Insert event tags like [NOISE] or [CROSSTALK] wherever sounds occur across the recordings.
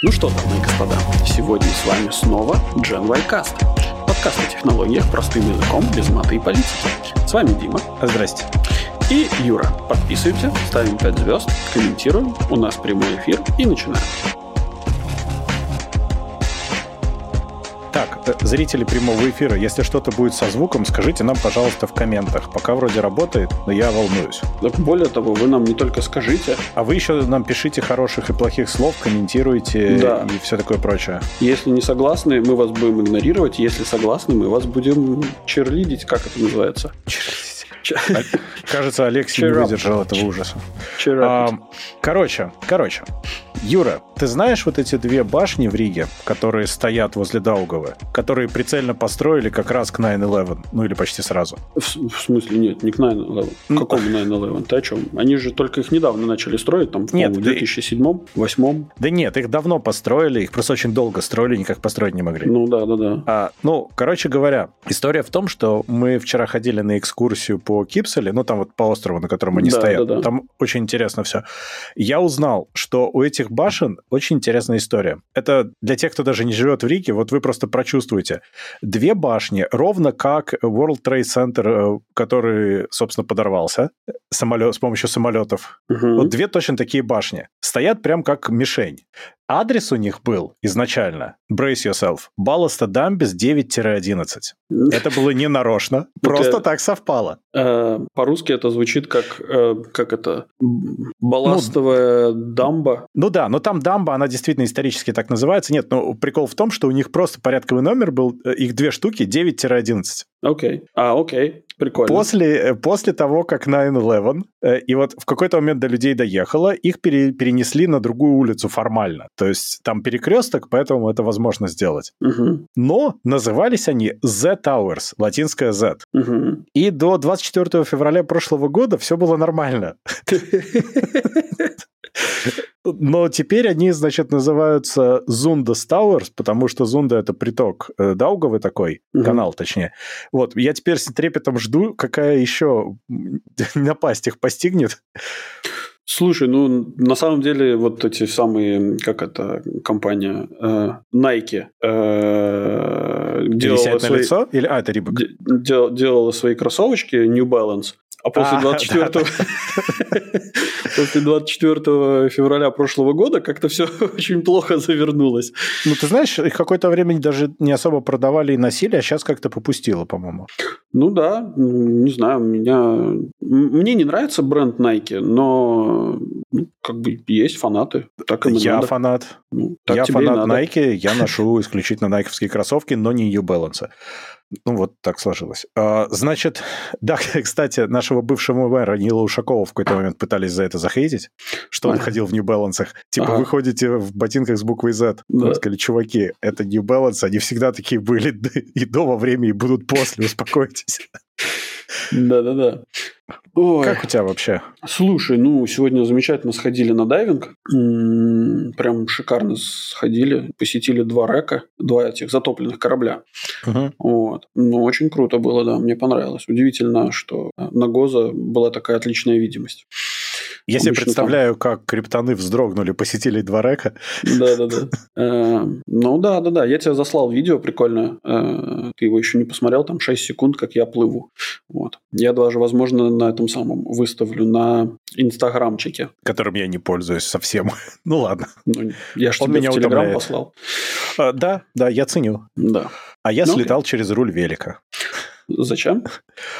Ну что, дамы и господа, сегодня с вами снова Gen Ycast. Подкаст о технологиях простым языком, без маты и политики. С вами Дима. Здрасте. И Юра. Подписываемся, ставим 5 звезд, комментируем. У нас прямой эфир и начинаем. Так, э, зрители прямого эфира, если что-то будет со звуком, скажите нам, пожалуйста, в комментах. Пока вроде работает, но я волнуюсь. Более того, вы нам не только скажите. А вы еще нам пишите хороших и плохих слов, комментируйте да. и все такое прочее. Если не согласны, мы вас будем игнорировать. Если согласны, мы вас будем черлидить, как это называется. Черлидить. Кажется, Алексей не выдержал этого ужаса. Короче, короче. Юра, ты знаешь вот эти две башни в Риге, которые стоят возле Даугавы, которые прицельно построили как раз к 9-11, ну или почти сразу? В, в смысле, нет, не к 9-11. Ну, Какому 9-11? Ты о чем? Они же только их недавно начали строить, там, нет, в 2007-2008. Да нет, их давно построили, их просто очень долго строили, никак построить не могли. Ну да, да, да. А, ну, короче говоря, история в том, что мы вчера ходили на экскурсию по Кипселе, ну там вот по острову, на котором они да, стоят. Да, да. Там очень интересно все. Я узнал, что у этих башен очень интересная история. Это для тех, кто даже не живет в Риге, вот вы просто прочувствуете. Две башни, ровно как World Trade Center, э, который, собственно, подорвался самолет, с помощью самолетов. Угу. Вот две точно такие башни. Стоят прям как мишень. Адрес у них был изначально, brace yourself, Балласта Дамбис 9-11. Это было не нарочно, [LAUGHS] просто так совпало. Э, по-русски это звучит как, э, как это, балластовая ну, дамба. Ну да, но там дамба, она действительно исторически так называется. Нет, но прикол в том, что у них просто порядковый номер был, э, их две штуки, 9-11. Окей. А, окей. Прикольно. После, э, после того, как 9-11, э, и вот в какой-то момент до людей доехало, их пере, перенесли на другую улицу формально. То есть там перекресток, поэтому это возможно сделать. Угу. Но назывались они Z Towers, латинская Z. Угу. И до 24 февраля прошлого года все было нормально. [LAUGHS] Но теперь они, значит, называются Zunda Towers, потому что Зунда — это приток э, Даугавы такой, угу. канал точнее. Вот, я теперь с трепетом жду, какая еще [LAUGHS] напасть их постигнет. Слушай, ну на самом деле вот эти самые, как это компания э, Nike э, делала свои, лицо? Или а это? Дел, делала свои кроссовочки New Balance, а после 24 а, [LAUGHS] после 24 февраля прошлого года как-то все [LAUGHS] очень плохо завернулось. Ну, ты знаешь, их какое-то время даже не особо продавали и носили, а сейчас как-то попустило, по-моему. Ну да, не знаю, меня... Мне не нравится бренд Nike, но ну, как бы есть фанаты. Так и я надо. фанат. Ну, так я фанат Nike, я ношу исключительно найковские кроссовки, но не New Balance. Ну, вот так сложилось. А, значит, да, [LAUGHS] кстати, нашего бывшего мэра Нила Ушакова в какой-то момент пытались за это захейтить, что он ходил в Balance. Типа, ага. вы ходите в ботинках с буквой Z. Да. Сказали, чуваки, это Balance, они всегда такие были [LAUGHS] и до во время, и будут после, успокойтесь. Да-да-да. Ой. Как у тебя вообще? Слушай, ну, сегодня замечательно сходили на дайвинг. Прям шикарно сходили. Посетили два река, два этих затопленных корабля. Угу. Вот. Ну, очень круто было, да, мне понравилось. Удивительно, что на Гоза была такая отличная видимость. Я себе представляю, там... как криптоны вздрогнули, посетили два река. Да-да-да. Э, ну да, да, да. Я тебе заслал видео прикольное. Э, ты его еще не посмотрел, там 6 секунд, как я плыву. Вот. Я даже, возможно, на этом самом выставлю на инстаграмчике. Которым я не пользуюсь совсем. [LAUGHS] ну ладно. Ну, я же тебе в Телеграм послал. А, да, да, я ценю. Да. А я ну, слетал через руль велика. Зачем?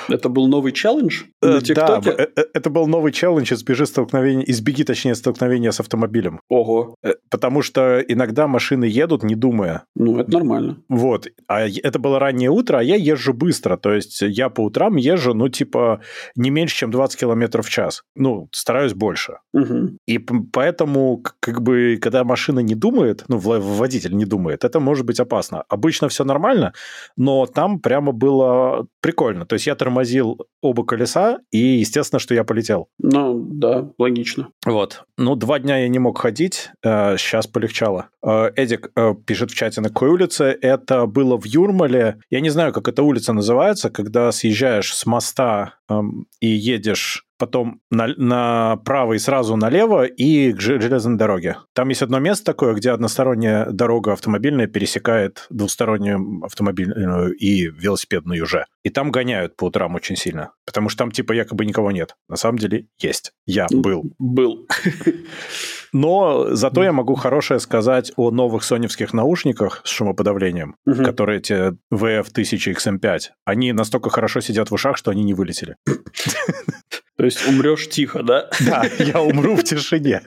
Это был новый челлендж на э, ТикТоке? Да, э, э, это был новый челлендж избежи столкновения, избеги, точнее, столкновения с автомобилем. Ого. Потому что иногда машины едут, не думая. Ну, это нормально. Вот. А это было раннее утро, а я езжу быстро. То есть я по утрам езжу, ну, типа, не меньше, чем 20 километров в час. Ну, стараюсь больше. Угу. И поэтому, как бы, когда машина не думает, ну, водитель не думает, это может быть опасно. Обычно все нормально, но там прямо было прикольно. То есть я тормозил оба колеса, и естественно, что я полетел. Ну, да, логично. Вот. Ну, два дня я не мог ходить, э, сейчас полегчало. Э, Эдик э, пишет в чате, на какой улице. Это было в Юрмале. Я не знаю, как эта улица называется, когда съезжаешь с моста эм, и едешь потом на, направо и сразу налево и к железной дороге. Там есть одно место такое, где односторонняя дорога автомобильная пересекает двустороннюю автомобильную и велосипедную уже. И там гоняют по утрам очень сильно, потому что там типа якобы никого нет. На самом деле есть. Я был. Был. [LAUGHS] Но зато я могу хорошее сказать о новых соневских наушниках с шумоподавлением, угу. которые эти VF1000XM5. Они настолько хорошо сидят в ушах, что они не вылетели. [LAUGHS] То есть умрешь тихо, да? Да, я умру в тишине.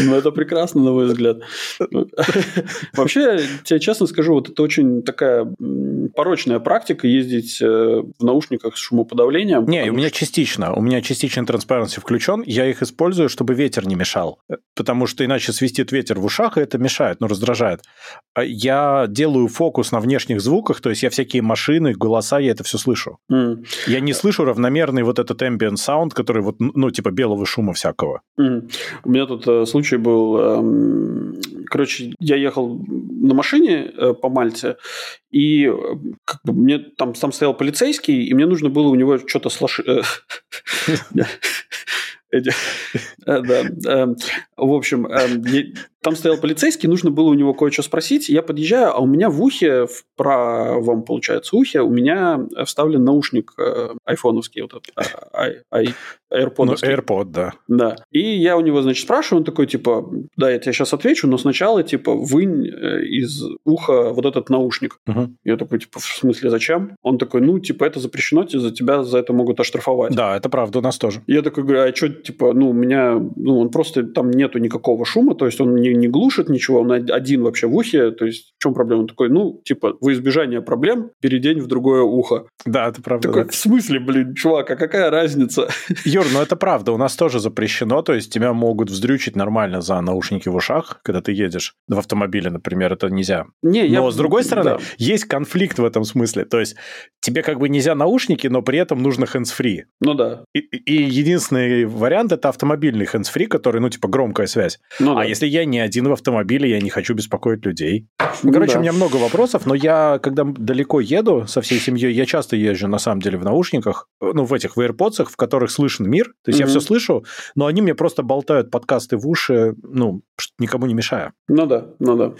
Ну, это прекрасно, на мой взгляд. [LAUGHS] Вообще, тебе честно скажу, вот это очень такая порочная практика ездить э, в наушниках с шумоподавлением. Не, у меня частично. У меня частично Transparency включен. Я их использую, чтобы ветер не мешал. Потому что иначе свистит ветер в ушах, и это мешает, ну, раздражает. А я делаю фокус на внешних звуках, то есть я всякие машины, голоса, я это все слышу. Mm. Я не слышу равномерный вот этот ambient sound, который вот, ну, типа белого шума всякого. Mm. У меня тут э, случай был, эм, короче, я ехал на машине э, по Мальте, и э, как бы, мне там, там стоял полицейский, и мне нужно было у него что-то слышать. [LAUGHS] Да. В общем, там стоял полицейский, нужно было у него кое-что спросить. Я подъезжаю, а у меня в ухе, в правом, получается, ухе, у меня вставлен наушник айфоновский, вот этот, AirPod. Ну, AirPod, да. Да. И я у него, значит, спрашиваю, он такой, типа, да, я тебе сейчас отвечу, но сначала, типа, вынь э, из уха вот этот наушник. Угу. Я такой, типа, в смысле, зачем? Он такой, ну, типа, это запрещено, за тебя за это могут оштрафовать. Да, это правда, у нас тоже. Я такой говорю, а что, типа, ну, у меня, ну, он просто, там нету никакого шума, то есть он не, не глушит ничего, он один вообще в ухе, то есть в чем проблема? Он такой, ну, типа, во избежание проблем передень в другое ухо. Да, это правда. Такой, в смысле, блин, чувак, а какая разница? Юр, ну это правда, у нас тоже запрещено, то есть тебя могут вздрючить нормально за наушники в ушах, когда ты едешь в автомобиле, например, это нельзя. Не, но я... с другой стороны, да. есть конфликт в этом смысле, то есть тебе как бы нельзя наушники, но при этом нужно hands-free. Ну да. И, и единственный вариант это автомобильный hands-free, который, ну, типа, громкая связь. Ну, а да. если я не один в автомобиле, я не хочу беспокоить людей. Ну, короче, да. у меня много вопросов, но я, когда далеко еду со всей семьей, я часто езжу, на самом деле, в наушниках, ну, в этих, в AirPods, в которых слышен мир. То есть mm-hmm. я все слышу, но они мне просто болтают подкасты в уши, ну, никому не мешая. Ну да, ну да.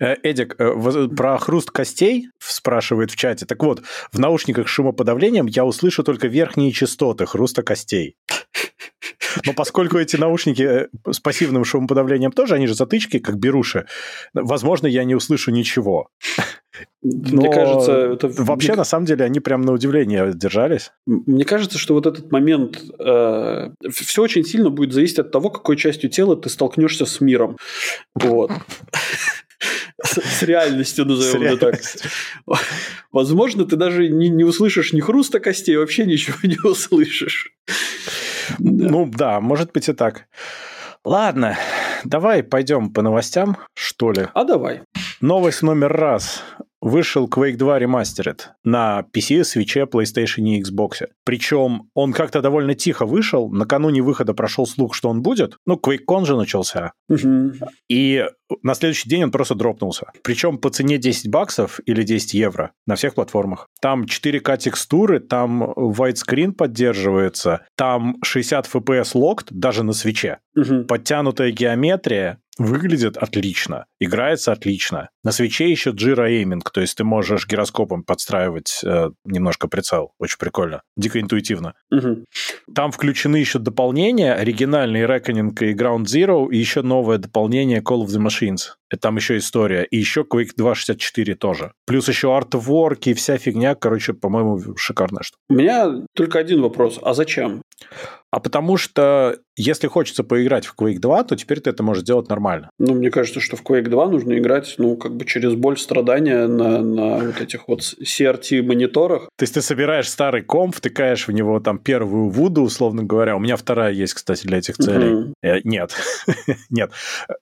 Э, Эдик, э, про хруст костей спрашивает в чате. Так вот, в наушниках с шумоподавлением я услышу только верхние частоты хруста костей. Но поскольку эти наушники э, с пассивным шумоподавлением тоже, они же затычки, как беруши, возможно, я не услышу ничего. Но Мне кажется, это... вообще, на самом деле, они прям на удивление держались. Мне кажется, что вот этот момент... Э, все очень сильно будет зависеть от того, какой частью тела ты столкнешься с миром. Вот. С, реальностью, назовем это так. Возможно, ты даже не услышишь ни хруста костей, вообще ничего не услышишь. Ну да, может быть и так. Ладно, давай пойдем по новостям, что ли. А давай. Новость номер раз вышел Quake 2 Remastered на PC, Switch, PlayStation и Xbox. Причем он как-то довольно тихо вышел. Накануне выхода прошел слух, что он будет. Ну, QuakeCon же начался. Угу. И на следующий день он просто дропнулся. Причем по цене 10 баксов или 10 евро на всех платформах. Там 4К текстуры, там widescreen поддерживается, там 60 FPS locked даже на свече. Угу. Подтянутая геометрия, Выглядит отлично, играется отлично. На свече еще Jira Aiming, то есть ты можешь гироскопом подстраивать э, немножко прицел. Очень прикольно. Дико интуитивно. Угу. Там включены еще дополнения, оригинальный Reckoning и Ground Zero, и еще новое дополнение Call of the Machines. Это там еще история. И еще Quake 2.64 тоже. Плюс еще артворки и вся фигня. Короче, по-моему, шикарная штука. У меня только один вопрос. А зачем? А потому что если хочется поиграть в Quake 2, то теперь ты это можешь сделать нормально. Ну, мне кажется, что в Quake 2 нужно играть, ну, как бы через боль страдания на, на вот этих вот CRT-мониторах. То есть ты собираешь старый комп, втыкаешь в него там первую вуду, условно говоря. У меня вторая есть, кстати, для этих целей. Угу. Э, нет. [LAUGHS] нет.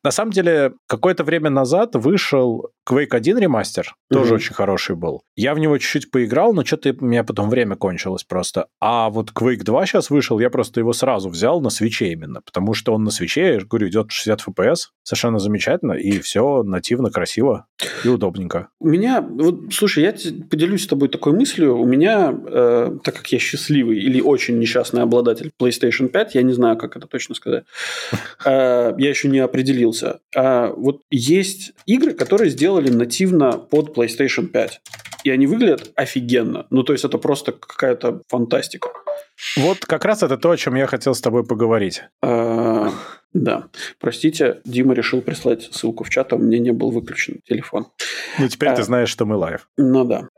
На самом деле, какое-то время назад вышел Quake 1 ремастер. Тоже угу. очень хороший был. Я в него чуть-чуть поиграл, но что-то у меня потом время кончилось просто. А вот Quake 2 сейчас вышел, я просто что его сразу взял на свече именно, потому что он на свече, я говорю, идет 60 FPS, совершенно замечательно, и все нативно, красиво и удобненько. У меня, вот, слушай, я поделюсь с тобой такой мыслью. У меня, э, так как я счастливый или очень несчастный обладатель PlayStation 5, я не знаю, как это точно сказать, э, я еще не определился. Э, вот есть игры, которые сделали нативно под PlayStation 5 и они выглядят офигенно. Ну, то есть, это просто какая-то фантастика. Вот как раз это то, о чем я хотел с тобой поговорить. А, да. Простите, Дима решил прислать ссылку в чат, а у меня не был выключен телефон. Ну, теперь ты а, знаешь, что мы live. Ну да.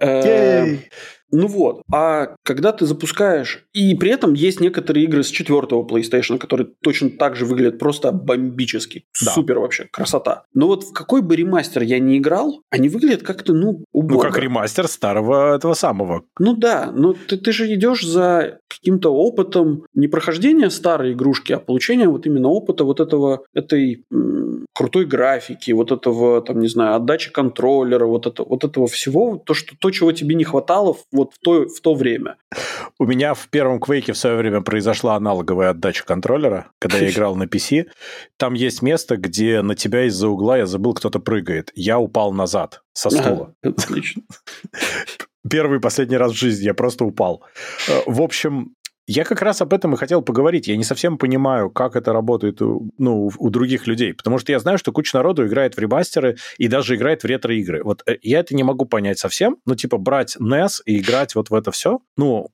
Ну вот, а когда ты запускаешь... И при этом есть некоторые игры с четвертого PlayStation, которые точно так же выглядят просто бомбически. Да. Супер вообще, красота. Но вот в какой бы ремастер я не играл, они выглядят как-то, ну, убого. Ну, как ремастер старого этого самого. Ну да, но ты, ты же идешь за каким-то опытом не прохождения старой игрушки, а получения вот именно опыта вот этого, этой м- крутой графики, вот этого, там, не знаю, отдачи контроллера, вот, это, вот этого всего, то, что, то, чего тебе не хватало вот в то, в то время. У меня в первом Квейке в свое время произошла аналоговая отдача контроллера, когда я [LAUGHS] играл на PC. Там есть место, где на тебя из-за угла, я забыл, кто-то прыгает. Я упал назад со стула. Отлично. [LAUGHS] Первый и последний раз в жизни я просто упал. Э, в общем, я как раз об этом и хотел поговорить. Я не совсем понимаю, как это работает у, ну, у других людей. Потому что я знаю, что куча народу играет в ремастеры и даже играет в ретро-игры. Вот э, я это не могу понять совсем. Ну, типа, брать NES и играть вот в это все, ну,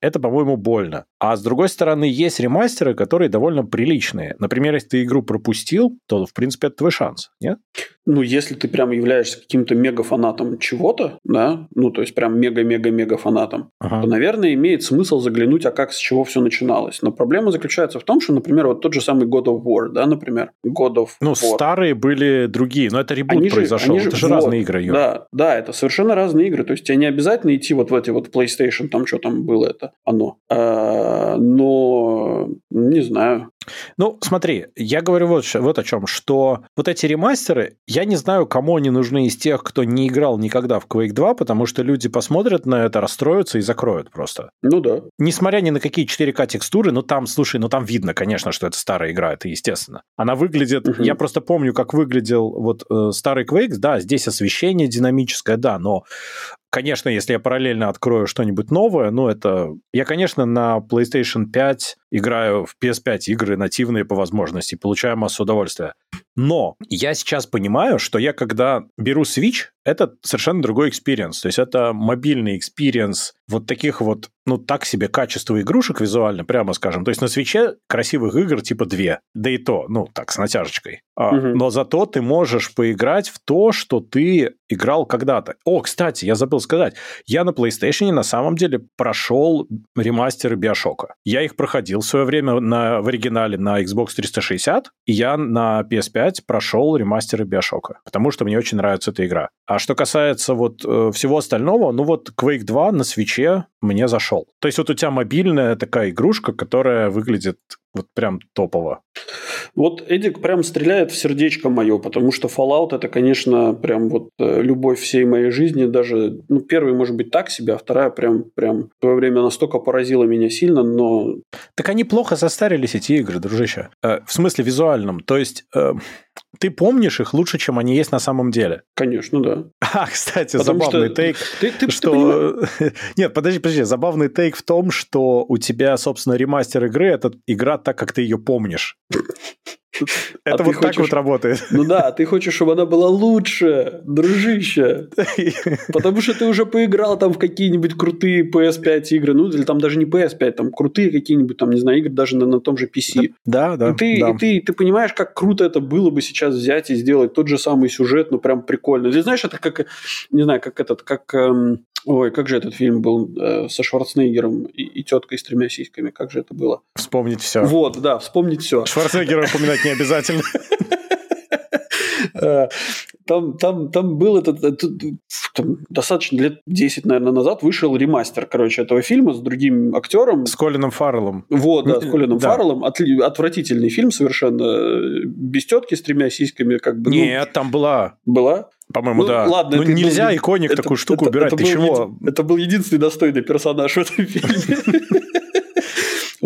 это, по-моему, больно. А с другой стороны, есть ремастеры, которые довольно приличные. Например, если ты игру пропустил, то, в принципе, это твой шанс, нет? Ну, если ты прям являешься каким-то мега-фанатом чего-то, да, ну, то есть прям мега-мега-мега фанатом, ага. то, наверное, имеет смысл заглянуть, а как, с чего все начиналось. Но проблема заключается в том, что, например, вот тот же самый God of War, да, например, God of ну, War. старые были другие, но это ребут они произошел, же, это же, же вот, разные игры. Юр. Да, да, это совершенно разные игры, то есть тебе не обязательно идти вот в эти вот PlayStation, там что там было это, оно. А, но, не знаю, ну, смотри, я говорю вот, вот о чем, что вот эти ремастеры, я не знаю, кому они нужны из тех, кто не играл никогда в Quake 2, потому что люди посмотрят на это, расстроятся и закроют просто. Ну да. Несмотря ни на какие 4К текстуры, ну там, слушай, ну там видно, конечно, что это старая игра, это естественно. Она выглядит, угу. я просто помню, как выглядел вот э, старый Quake, да, здесь освещение динамическое, да, но Конечно, если я параллельно открою что-нибудь новое, ну, это... Я, конечно, на PlayStation 5 играю в PS5 игры нативные по возможности, получаю массу удовольствия. Но я сейчас понимаю, что я, когда беру Switch, это совершенно другой experience. То есть это мобильный experience вот таких вот, ну, так себе качества игрушек визуально, прямо скажем. То есть на Switch е красивых игр типа две, да и то, ну, так, с натяжечкой. А, угу. Но зато ты можешь поиграть в то, что ты играл когда-то. О, кстати, я забыл сказать, я на PlayStation на самом деле прошел ремастеры Биошока. Я их проходил в свое время на, в оригинале на Xbox 360, и я на PS5 прошел ремастеры Биошока, потому что мне очень нравится эта игра. А что касается вот э, всего остального, ну вот Quake 2 на свече мне зашел. То есть вот у тебя мобильная такая игрушка, которая выглядит вот прям топово. Вот Эдик прям стреляет в сердечко мое, потому что Fallout это, конечно, прям вот э, любовь всей моей жизни. Даже, ну, первый, может быть, так себе, а вторая прям, прям в свое время настолько поразила меня сильно, но... Так они плохо состарились, эти игры, дружище. Э, в смысле визуальном. То есть... Э, ты помнишь их лучше, чем они есть на самом деле. Конечно, да. [LAUGHS] А, кстати, Потому забавный что... тейк, ты, ты, что... Ты [LAUGHS] Нет, подожди, подожди. Забавный тейк в том, что у тебя, собственно, ремастер игры – это игра так, как ты ее помнишь. [LAUGHS] Это а вот хочешь... так вот работает. Ну да, ты хочешь, чтобы она была лучше, дружище. [LAUGHS] Потому что ты уже поиграл там в какие-нибудь крутые PS5 игры, ну или там даже не PS5, там крутые какие-нибудь, там, не знаю, игры даже на, на том же PC. Да, да. И ты, да. И ты, ты понимаешь, как круто это было бы сейчас взять и сделать тот же самый сюжет, ну прям прикольно. Ты знаешь, это как, не знаю, как этот, как эм, Ой, как же этот фильм был э, со Шварценеггером и, и теткой с тремя сиськами? Как же это было? Вспомнить все. Вот, да, вспомнить все. Шварценеггера упоминать не обязательно. [LAUGHS] Э, там, там, там был этот, этот там, достаточно лет 10, наверное, назад вышел ремастер, короче, этого фильма с другим актером. С Колином Фарреллом. Вот, да, с Колином да. Фарреллом. От, отвратительный фильм совершенно. Без тетки с тремя сиськами. Как бы, ну, Нет, там была. Была? По-моему, ну, да. Ладно, ну, нельзя был, иконик это, такую штуку это, убирать. Это Ты чего? Еди... Это был единственный достойный персонаж в этом фильме. [LAUGHS]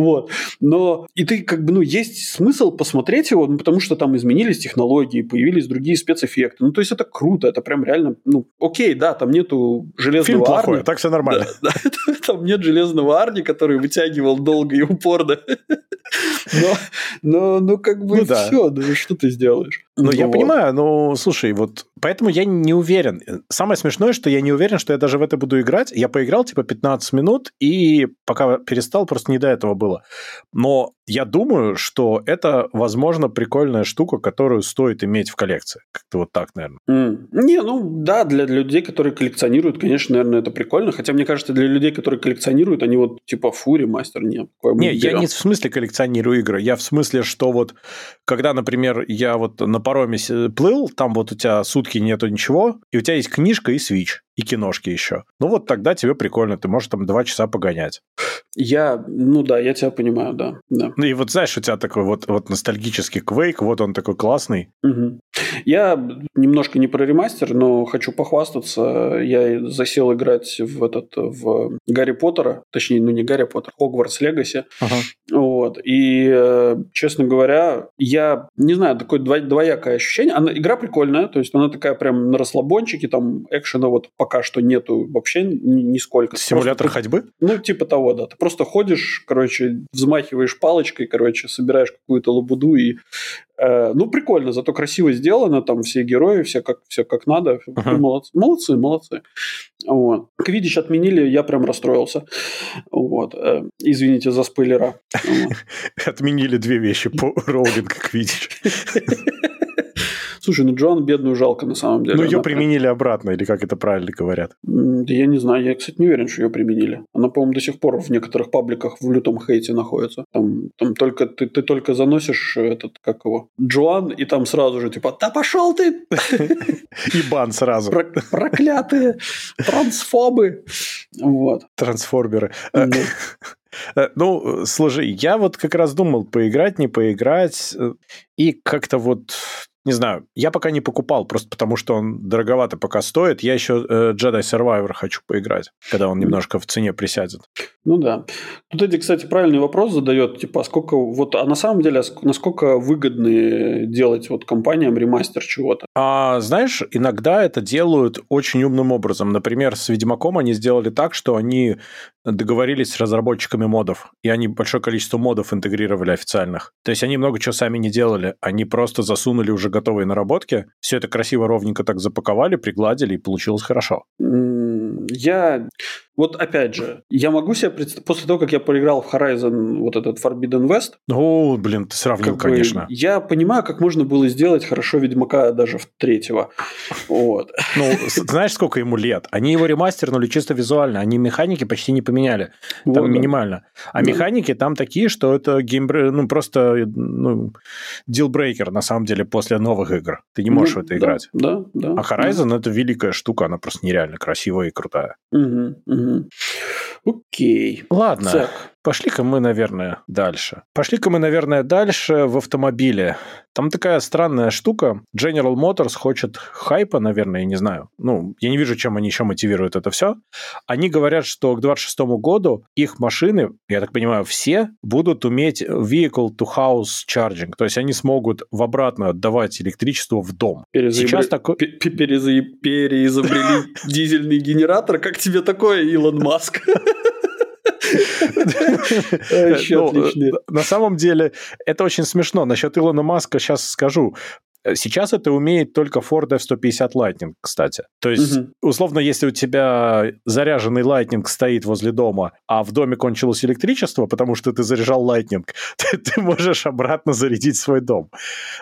Вот. Но и ты как бы, ну, есть смысл посмотреть его, ну, потому что там изменились технологии, появились другие спецэффекты. Ну, то есть это круто, это прям реально, ну, окей, да, там нету железного Фильм плохой, Арни. так все нормально. Да, да, [LAUGHS] там нет железного Арни, который вытягивал долго и упорно. [LAUGHS] Но, но, ну, как бы ну, да. все, ну, что ты сделаешь? Ну, я понимаю, но, слушай, вот поэтому я не уверен. Самое смешное, что я не уверен, что я даже в это буду играть. Я поиграл, типа, 15 минут, и пока перестал, просто не до этого было. Но я думаю, что это, возможно, прикольная штука, которую стоит иметь в коллекции. Как-то вот так, наверное. Mm. Не, ну да, для людей, которые коллекционируют, конечно, наверное, это прикольно. Хотя, мне кажется, для людей, которые коллекционируют, они вот типа фури, мастер, нет. Не, я не в смысле коллекционирую игры. Я в смысле, что вот, когда, например, я вот на пароме плыл, там вот у тебя сутки нету ничего, и у тебя есть книжка и свич и киношки еще. Ну вот тогда тебе прикольно, ты можешь там два часа погонять. Я, ну да, я тебя понимаю, да. да. Ну и вот знаешь, у тебя такой вот, вот ностальгический квейк, вот он такой классный. Угу. Я немножко не про ремастер, но хочу похвастаться. Я засел играть в этот, в Гарри Поттера, точнее, ну не Гарри Поттер, Хогвартс Легаси. Ага. Вот. И, э, честно говоря, я не знаю, такое двоякое ощущение. Она, игра прикольная, то есть она такая прям на расслабончике, там экшена вот пока что нету вообще нисколько. Симулятор просто, ходьбы? Ну, типа того, да. Ты просто ходишь, короче, взмахиваешь палочкой, короче, собираешь какую-то лабуду и э, ну, прикольно, зато красиво сделано, там все герои, все как, все как надо. Uh-huh. Молодцы, молодцы, молодцы. Вот. Квидич отменили, я прям расстроился. Вот. Э, извините за спойлера. [LAUGHS] Отменили две вещи по роулинг Квидич. [LAUGHS] Слушай, ну Джоан бедную жалко на самом деле. Ну, ее применили прям... обратно, или как это правильно говорят? Да я не знаю, я, кстати, не уверен, что ее применили. Она, по-моему, до сих пор в некоторых пабликах в лютом хейте находится. Там, там только ты, ты только заносишь этот, как его, Джоан, и там сразу же типа, да пошел ты! [LAUGHS] И бан сразу. Проклятые трансфобы. Вот. Трансформеры. [LAUGHS] Э, ну, слушай, я вот как раз думал, поиграть, не поиграть, э, и как-то вот не знаю, я пока не покупал, просто потому что он дороговато пока стоит. Я еще э, Jedi Survivor хочу поиграть, когда он немножко в цене присядет. Ну да. Тут Эдди, кстати, правильный вопрос задает, типа, а сколько, вот, а на самом деле, а насколько выгодно делать вот компаниям ремастер чего-то? А, знаешь, иногда это делают очень умным образом. Например, с Ведьмаком они сделали так, что они договорились с разработчиками модов, и они большое количество модов интегрировали официальных. То есть они много чего сами не делали, они просто засунули уже готовые наработки, все это красиво, ровненько так запаковали, пригладили, и получилось хорошо. Я вот опять же, я могу себе представить, после того, как я проиграл в Horizon вот этот Forbidden West... Ну, блин, ты сравнил, как конечно. Бы, я понимаю, как можно было сделать хорошо Ведьмака даже в третьего. Вот. Ну, знаешь, сколько ему лет? Они его ремастернули чисто визуально, они механики почти не поменяли. Там вот, минимально. А да. механики там такие, что это геймбрей, ну, просто ну, дилбрейкер, на самом деле, после новых игр. Ты не можешь ну, в это да, играть. Да, да. А Horizon да. это великая штука, она просто нереально красивая и крутая. Угу, угу. Окей. Ладно. Так. Пошли-ка мы, наверное, дальше. Пошли-ка мы, наверное, дальше в автомобиле. Там такая странная штука. General Motors хочет хайпа, наверное, я не знаю. Ну, я не вижу, чем они еще мотивируют это все. Они говорят, что к 26 году их машины, я так понимаю, все будут уметь vehicle-to-house charging. То есть они смогут в обратно отдавать электричество в дом. Перезаибр... Сейчас такой... Переизобрели [LAUGHS] дизельный генератор. Как тебе такое, Илон Маск? Ну, на самом деле, это очень смешно. Насчет Илона Маска сейчас скажу. Э, сейчас это умеет только Ford F-150 Lightning, кстати. То есть, угу. условно, если у тебя заряженный Lightning стоит возле дома, а в доме кончилось электричество, потому что ты заряжал Lightning, [LAUGHS] ты, ты можешь обратно зарядить свой дом.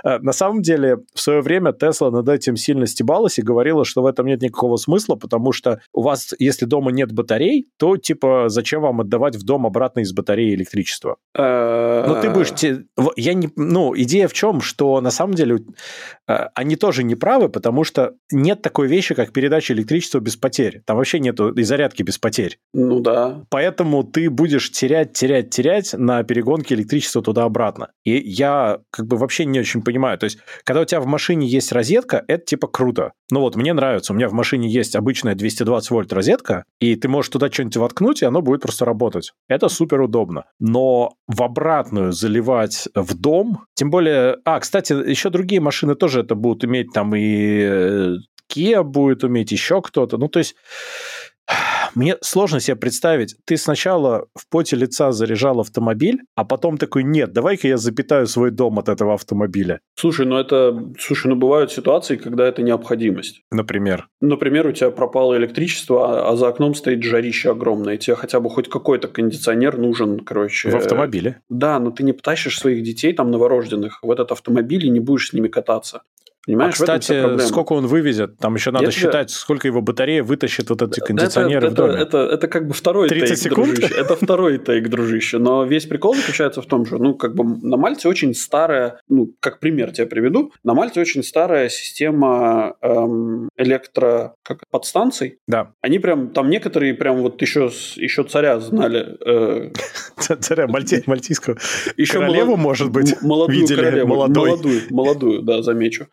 Э, на самом деле, в свое время Tesla над этим сильно стебалась и говорила, что в этом нет никакого смысла, потому что у вас, если дома нет батарей, то, типа, зачем вам отдавать в дом обратно из батареи электричество? Ну, ты будешь... Я не... Ну, идея в чем, что на самом деле э, они тоже не правы, потому что нет такой вещи, как передача электричества без потерь. Там вообще нету и зарядки без потерь. Ну да. Поэтому ты будешь терять, терять, терять на перегонке электричества туда-обратно. И я как бы вообще не очень понимаю. То есть, когда у тебя в машине есть розетка, это типа круто. Ну вот, мне нравится. У меня в машине есть обычная 220 вольт розетка, и ты можешь туда что-нибудь воткнуть, и оно будет просто работать. Это супер удобно. Но в обратную заливать в дом, тем более... А, кстати, еще другие машины тоже это будут иметь, там и э, Kia будет уметь, еще кто-то. Ну, то есть мне сложно себе представить, ты сначала в поте лица заряжал автомобиль, а потом такой, нет, давай-ка я запитаю свой дом от этого автомобиля. Слушай, ну это, слушай, ну бывают ситуации, когда это необходимость. Например? Например, у тебя пропало электричество, а, а за окном стоит жарище огромное, и тебе хотя бы хоть какой-то кондиционер нужен, короче. В автомобиле? Да, но ты не потащишь своих детей там новорожденных в этот автомобиль и не будешь с ними кататься. Понимаешь, а, кстати, сколько он вывезет? Там еще надо Я считать, сколько его батарея вытащит вот эти кондиционеры это, в доме. Это, это, это как бы второй 30 тейк, секунд? дружище. Это второй тейк, дружище. Но весь прикол заключается в том, что, ну, как бы на Мальте очень старая, ну, как пример тебе приведу, на Мальте очень старая система эм, электро как, подстанций. Да. Они прям, там некоторые прям вот еще, еще царя знали. Э, царя мальти, мальтийского. Еще королеву, может быть, молодую видели, королеву. Молодую, молодую, да, замечу.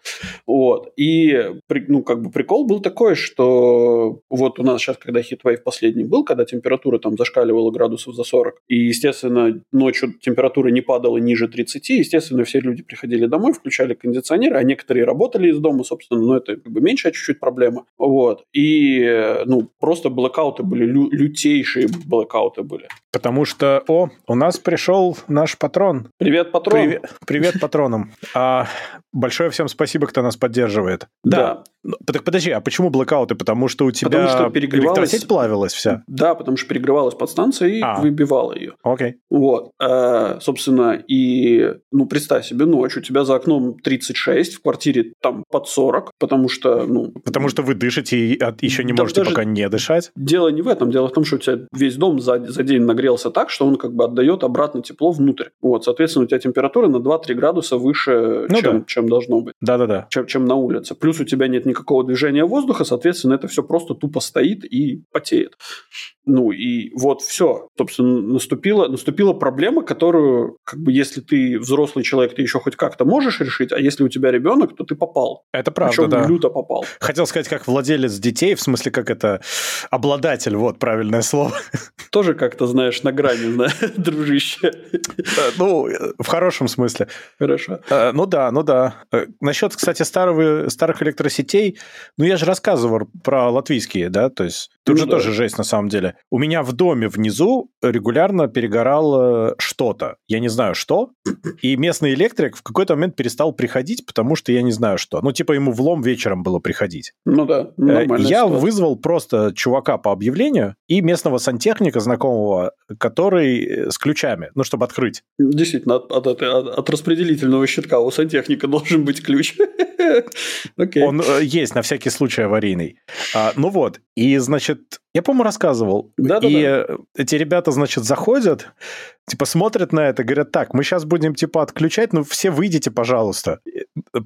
Вот. И, ну, как бы прикол был такой, что вот у нас сейчас, когда хитвейв последний был, когда температура там зашкаливала градусов за 40, и, естественно, ночью температура не падала ниже 30, естественно, все люди приходили домой, включали кондиционеры, а некоторые работали из дома, собственно, но это как бы меньшая чуть-чуть проблема. Вот. И, ну, просто блэкауты были, лю- лютейшие блэкауты были. Потому что, о, у нас пришел наш патрон. Привет, патрон. Привет, привет патронам. А, большое всем спасибо, кто нас поддерживает. Да. да. Ну, так подожди, а почему блокауты? Потому что у тебя потому что перегревалась... электросеть плавилась вся? Да, потому что перегревалась подстанция и а. выбивала ее. Окей. Вот. А, собственно, и, ну, представь себе, ночь, у тебя за окном 36, в квартире там под 40, потому что, ну... Потому что вы дышите и еще не да можете пока не дышать? Дело не в этом. Дело в том, что у тебя весь дом за, за день нагрелся так, что он как бы отдает обратно тепло внутрь. Вот, соответственно, у тебя температура на 2-3 градуса выше, ну, чем, да. чем должно быть. Да-да-да. Чем, чем на улице. Плюс у тебя нет никакого движения воздуха, соответственно, это все просто тупо стоит и потеет. Ну и вот все. Собственно, наступила, наступила проблема, которую, как бы, если ты взрослый человек, ты еще хоть как-то можешь решить, а если у тебя ребенок, то ты попал. Это правда, Причем да. люто попал. Хотел сказать, как владелец детей, в смысле, как это обладатель, вот правильное слово. Тоже как-то, знаешь, на грани, [LAUGHS] дружище. Э, ну, в хорошем смысле. Хорошо. Э, ну да, ну да. Э, Насчет, кстати, старого, старых электросетей, ну я же рассказывал про латвийские, да, то есть тут ну, же да. тоже жесть на самом деле. У меня в доме внизу регулярно перегорало что-то. Я не знаю что. И местный электрик в какой-то момент перестал приходить, потому что я не знаю что. Ну, типа ему влом вечером было приходить. Ну да, Я ситуация. вызвал просто чувака по объявлению и местного сантехника знакомого, который с ключами, ну, чтобы открыть. Действительно, от, от, от, от распределительного щитка у сантехника должен быть ключ. [LAUGHS] Okay. Он э, есть на всякий случай аварийный. А, ну вот, и, значит, я, по-моему, рассказывал. Да, и да, да. эти ребята, значит, заходят, типа смотрят на это, говорят, так, мы сейчас будем, типа, отключать, ну, все выйдите, пожалуйста.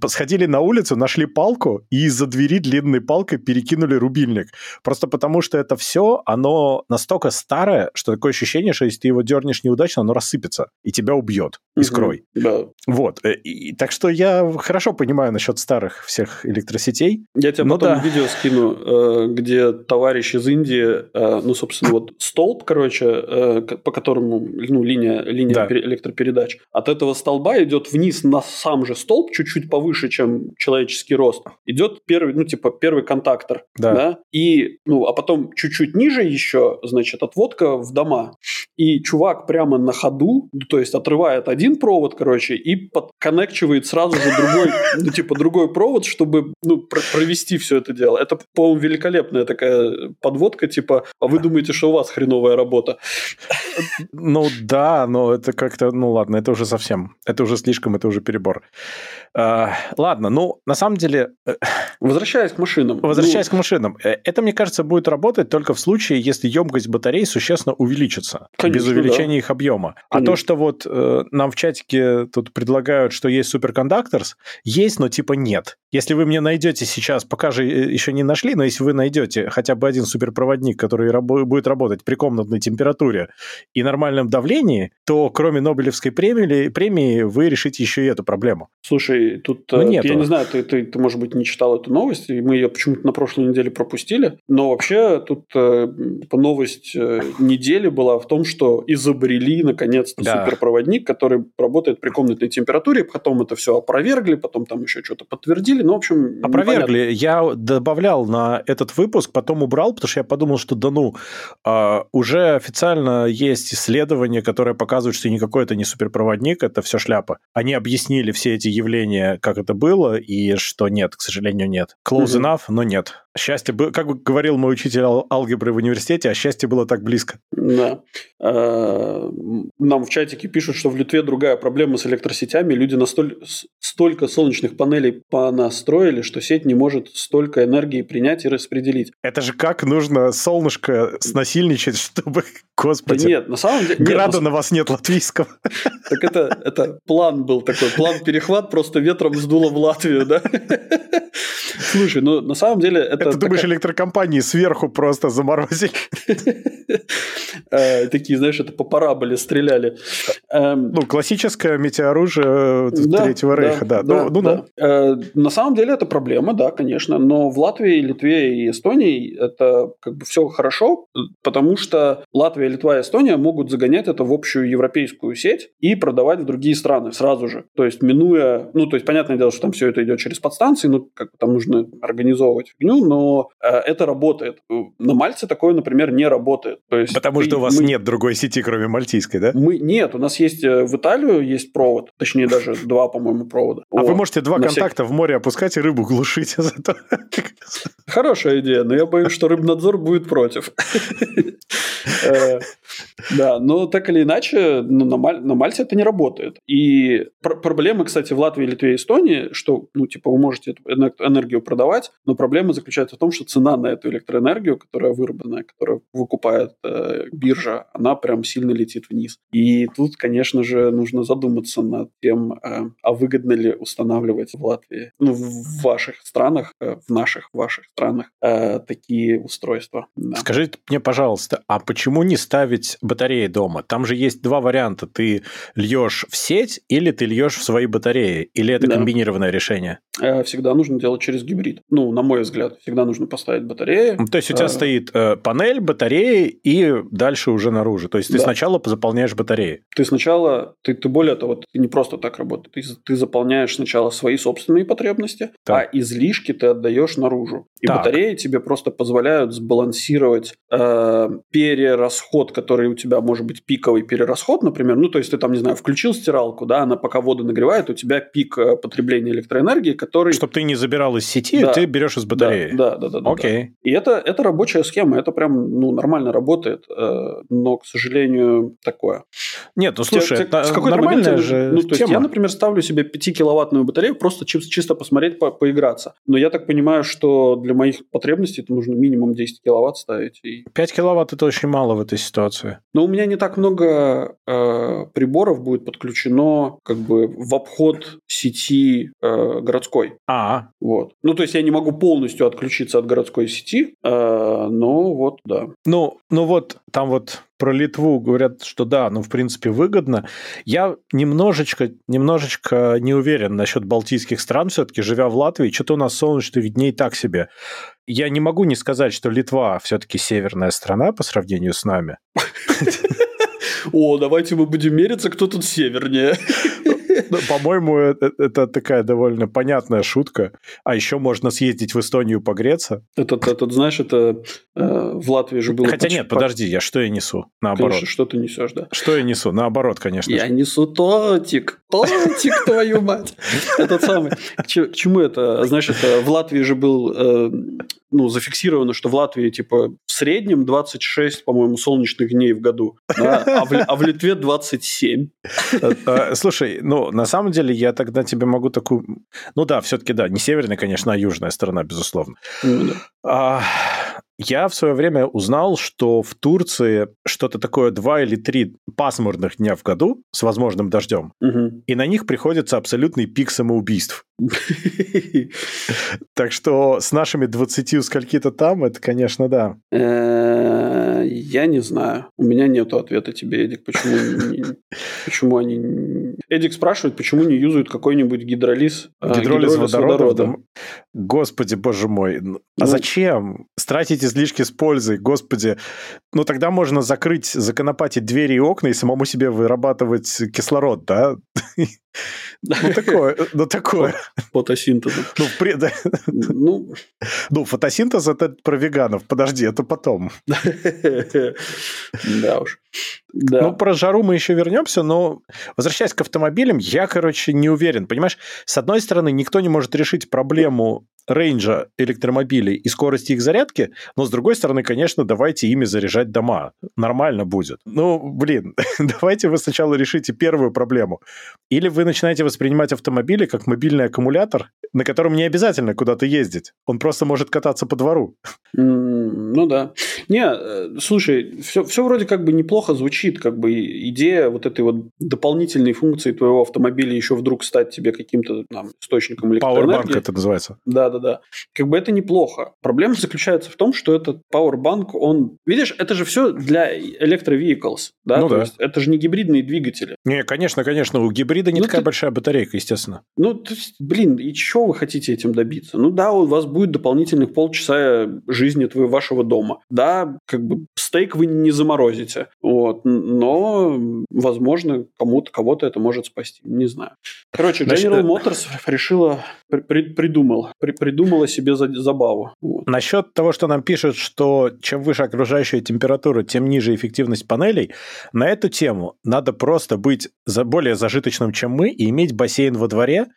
Сходили на улицу, нашли палку и из-за двери длинной палкой перекинули рубильник. Просто потому, что это все, оно настолько старое, что такое ощущение, что если ты его дернешь неудачно, оно рассыпется и тебя убьет. Искрой. Угу, да. Вот. Э, и, так что я хорошо понимаю насчет старых всех электросетей. Я тебе потом да. видео скину, э, где товарищ из Индии Э, ну, собственно, вот столб, короче, э, по которому, ну, линия, линия да. электропередач, от этого столба идет вниз на сам же столб, чуть-чуть повыше, чем человеческий рост, идет первый, ну, типа, первый контактор, да, да? и, ну, а потом чуть-чуть ниже еще, значит, отводка в дома, и чувак прямо на ходу, то есть отрывает один провод, короче, и подконнекчивает сразу же другой, ну, типа, другой провод, чтобы, ну, провести все это дело. Это, по-моему, великолепная такая подводка, типа, а вы думаете, что у вас хреновая работа? Ну да, но это как-то, ну ладно, это уже совсем, это уже слишком, это уже перебор. А, ладно, ну, на самом деле... Э, возвращаясь к машинам. Возвращаясь ну... к машинам. Э, это, мне кажется, будет работать только в случае, если емкость батарей существенно увеличится. Без увеличения их объема. А то, что вот э, нам в чатике тут предлагают, что есть суперкондукторс, есть, но типа нет. Если вы мне найдете сейчас, пока же еще не нашли, но если вы найдете хотя бы один суперпроводник, который рабо- будет работать при комнатной температуре и нормальном давлении, то кроме Нобелевской премии, премии вы решите еще и эту проблему. Слушай, тут ну, нету. я не знаю, ты, ты, ты, может быть, не читал эту новость, и мы ее почему-то на прошлой неделе пропустили, но вообще тут э, новость э, недели была в том, что изобрели наконец-то да. суперпроводник, который работает при комнатной температуре, потом это все опровергли, потом там еще что-то подтвердили, ну, в общем... Опровергли. Непонятно. Я добавлял на этот выпуск, потом убрал, потому что я подумал, что да ну, а, уже официально есть исследования, которые показывают, что никакой это не суперпроводник, это все шляпа. Они объяснили все эти явления, как это было, и что нет, к сожалению, нет. Close mm-hmm. enough, но нет. Счастье было, как говорил мой учитель алгебры в университете, а счастье было так близко. Да. А, нам в чатике пишут, что в Литве другая проблема с электросетями. Люди настолько столько солнечных панелей понастроили, что сеть не может столько энергии принять и распределить. Это же как нужно солнышко снасильничать, чтобы, господи, да нет, на самом деле... Града нет, на вас нет латвийского. Так это, это план был такой, план перехват просто ветром сдуло в Латвию, да? [LAUGHS] Слушай, ну на самом деле это... Это, думаешь, электрокомпании сверху просто заморозили? [LAUGHS] Э, такие, знаешь, это по параболе стреляли. Эм, ну, классическое метеоружие Третьего Рейха, да. Ну, ну э, на самом деле это проблема, да, конечно, но в Латвии, Литве и Эстонии это как бы все хорошо, потому что Латвия, Литва и Эстония могут загонять это в общую европейскую сеть и продавать в другие страны сразу же. То есть минуя, ну, то есть понятное дело, что там все это идет через подстанции, ну, как там нужно организовывать фигню, но э, это работает. На Мальте такое, например, не работает. То есть Потому что у вас мы... нет другой сети, кроме мальтийской, да? Мы... Нет, у нас есть э, в Италию есть провод, точнее даже [LAUGHS] два, по-моему, провода. А вот. вы можете два На контакта всякий... в море опускать и рыбу глушить [LAUGHS] зато. [LAUGHS] Хорошая идея, но я боюсь, что рыбнадзор будет против. Э, да, но так или иначе, ну, на, Маль, на Мальте это не работает. И пр- проблема, кстати, в Латвии, Литве и Эстонии, что, ну, типа, вы можете энергию продавать, но проблема заключается в том, что цена на эту электроэнергию, которая выработана, которую выкупает э, биржа, она прям сильно летит вниз. И тут, конечно же, нужно задуматься над тем, э, а выгодно ли устанавливать в Латвии, ну, в ваших странах, э, в наших ваших странах э, такие устройства. Да. Скажите мне, пожалуйста, а почему не ставить батареи дома? Там же есть два варианта. Ты льешь в сеть или ты льешь в свои батареи? Или это да. комбинированное решение? Э, всегда нужно делать через гибрид. Ну, на мой взгляд, всегда нужно поставить батареи. То есть у тебя а... стоит э, панель, батареи и дальше уже наружу. То есть ты да. сначала заполняешь батареи. Ты сначала, ты, ты более того, ты не просто так работаешь. Ты, ты заполняешь сначала свои собственные потребности, так. а излишки ты отдаешь наружу. И так. батареи тебе просто позволяют сбалансировать э, перерасход, который у тебя может быть пиковый перерасход, например, ну, то есть ты там, не знаю, включил стиралку, да, она пока воду нагревает, у тебя пик э, потребления электроэнергии, который... Чтобы ты не забирал из сети, да. ты берешь из батареи. Да, да, да. да Окей. Да. И это, это рабочая схема, это прям, ну, нормально работает, э, но, к сожалению, такое. Нет, ну, слушай, Те, это с какой нормальная же Ну, то тема. есть я, например, ставлю себе 5-киловаттную батарею просто чисто, чисто посмотреть, по поиграться. Но я так понимаю, что для моих потребностей это нужно минимум 10 киловатт ставить. И... 5 киловатт – это очень мало в этой ситуации? Но у меня не так много э, приборов будет подключено как бы в обход сети э, городской. А. Вот. Ну, то есть я не могу полностью отключиться от городской сети, э, но вот, да. Ну, ну вот, там вот про Литву говорят, что да, ну, в принципе, выгодно. Я немножечко, немножечко не уверен насчет балтийских стран все-таки, живя в Латвии, что-то у нас солнечных дней так себе. Я не могу не сказать, что Литва все-таки северная страна по сравнению с нами. [LAUGHS] О, давайте мы будем мериться, кто тут севернее. [LAUGHS] Ну, по-моему, это, это такая довольно понятная шутка. А еще можно съездить в Эстонию погреться. Этот, этот знаешь, это э, в Латвии же было... Хотя нет, подожди, я что я несу? Наоборот. Конечно, что ты несешь, да. Что я несу? Наоборот, конечно. Я несу тотик. Тотик, твою мать. Этот самый. К чему это? Знаешь, это в Латвии же был э, ну, зафиксировано, что в Латвии, типа, в среднем 26, по-моему, солнечных дней в году, да? а, в, а в Литве 27. Э, э, слушай, ну, на самом деле, я тогда тебе могу такую... Ну да, все-таки да, не северная, конечно, а южная сторона, безусловно. Ну, а, я в свое время узнал, что в Турции что-то такое два или три пасмурных дня в году с возможным дождем, угу. и на них приходится абсолютный пик самоубийств. [LAUGHS] Так что с нашими 20 скольки-то там, это, конечно, да. Э, я не знаю. У меня нет ответа тебе, Эдик, почему, [LAUGHS] почему они... Эдик спрашивает, почему не юзают какой-нибудь гидролиз, э, гидролиз, водорода. Господи, боже мой. А ну, зачем? Стратить излишки с пользой, господи. Ну, тогда можно закрыть, законопатить двери и окна и самому себе вырабатывать кислород, да? [LAUGHS] Ну, такое, ну, такое. Фотосинтез. Ну, при... ну... ну, фотосинтез это про веганов. Подожди, это потом. [LAUGHS] Да уж. Да. Ну, про жару мы еще вернемся, но возвращаясь к автомобилям, я, короче, не уверен. Понимаешь, с одной стороны, никто не может решить проблему рейнджа электромобилей и скорости их зарядки, но, с другой стороны, конечно, давайте ими заряжать дома. Нормально будет. Ну, блин, [LAUGHS] давайте вы сначала решите первую проблему. Или вы начинаете воспринимать автомобили как мобильный аккумулятор, на котором не обязательно куда-то ездить. Он просто может кататься по двору. ну да. Не, э, слушай, все, все вроде как бы неплохо звучит, как бы идея вот этой вот дополнительной функции твоего автомобиля еще вдруг стать тебе каким-то там, источником электроэнергии. Powerbank это называется. Да, да, да. Как бы это неплохо. Проблема заключается в том, что этот Powerbank, он... Видишь, это же все для электровehicles, да? Ну, То да. есть это же не гибридные двигатели. Не, конечно, конечно. У гибрида не ну, такая большая батарейка, естественно. Ну, то есть, блин, и чего вы хотите этим добиться? Ну да, у вас будет дополнительных полчаса жизни твоего вашего дома. Да, как бы стейк вы не заморозите. Вот. Но, возможно, кому-то, кого-то это может спасти. Не знаю. Короче, General Motors решила, при, придумала, при, придумала себе за, забаву. Вот. Насчет того, что нам пишут, что чем выше окружающая температура, тем ниже эффективность панелей, на эту тему надо просто быть за, более зажиточным, чем мы, и иметь бассейн во дворе,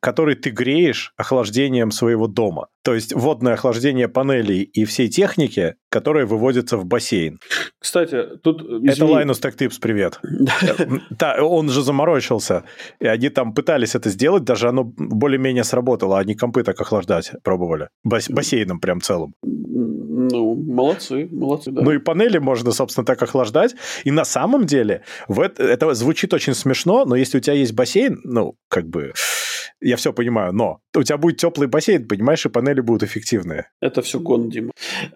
который ты греешь охлаждением своего дома. То есть водное охлаждение панелей и всей техники, которая выводится в бассейн. Кстати, тут... Извини. Это Tech Tips, привет. [LAUGHS] Да, он же заморочился. И они там пытались это сделать, даже оно более-менее сработало. Они компы так охлаждать пробовали. Бассейном прям целым. Ну, молодцы, молодцы, да. Ну и панели можно, собственно, так охлаждать. И на самом деле, в это, это звучит очень смешно, но если у тебя есть бассейн, ну, как бы я все понимаю, но у тебя будет теплый бассейн, понимаешь, и панели будут эффективные. Это все гон, Дима.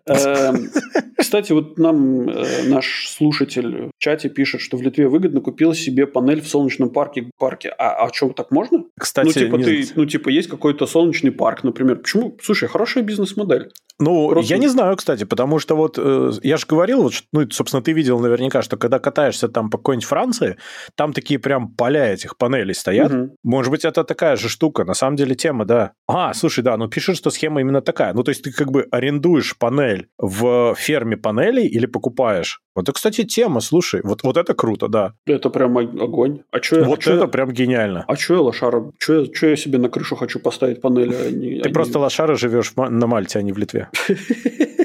Эм, кстати, вот нам э, наш слушатель в чате пишет, что в Литве выгодно купил себе панель в солнечном парке. парке. А, а что, так можно? Кстати, ну, типа, ты, ну, типа, есть какой-то солнечный парк, например. Почему? Слушай, хорошая бизнес-модель. Ну, Просто... я не знаю, кстати, потому что вот э, я же говорил, вот, ну, собственно, ты видел наверняка, что когда катаешься там по какой-нибудь Франции, там такие прям поля этих панелей стоят. Угу. Может быть, это такая же штука. На самом деле тема, да. А, слушай, да, ну пишет, что схема именно такая. Ну, то есть ты как бы арендуешь панель в ферме панелей или покупаешь. Вот это, кстати, тема, слушай, вот, вот это круто, да. Это прям огонь. А что Вот а это я... прям гениально. А что я лошара? Что я, что я себе на крышу хочу поставить панели? А не, Ты а просто лошара живешь на Мальте, а не в Литве. [LAUGHS]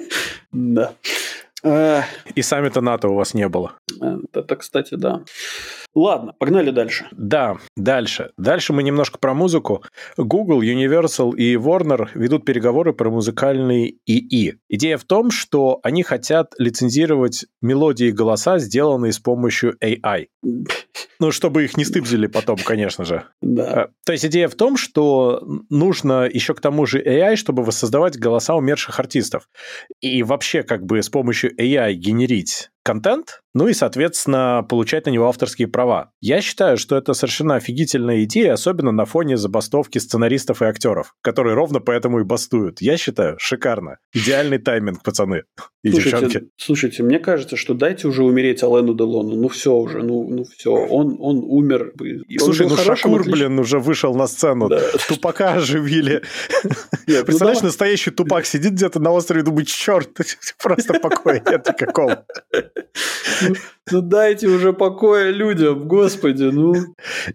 Да. И саммита НАТО у вас не было. Это, кстати, да. Ладно, погнали дальше. Да, дальше. Дальше мы немножко про музыку. Google, Universal и Warner ведут переговоры про музыкальный ИИ. Идея в том, что они хотят лицензировать мелодии и голоса, сделанные с помощью AI. Ну, чтобы их не стыбзили потом, конечно же. Да. Э, то есть идея в том, что нужно еще к тому же AI, чтобы воссоздавать голоса умерших артистов. И вообще как бы с помощью AI генерить контент, ну и, соответственно, получать на него авторские права. Я считаю, что это совершенно офигительная идея, особенно на фоне забастовки сценаристов и актеров, которые ровно поэтому и бастуют. Я считаю, шикарно. Идеальный тайминг, пацаны [LAUGHS] и слушайте, девчонки. Слушайте, мне кажется, что дайте уже умереть Алену Делону. Ну все уже, ну, ну все, он, он умер. И Слушай, ну Шакур, отлично. блин, уже вышел на сцену. Да. Тупака оживили. [LAUGHS] Нет, Представляешь, ну, настоящий тупак сидит где-то на острове и думает, черт, [LAUGHS] просто покоя нет никакого. Ну дайте уже покоя людям, господи, ну.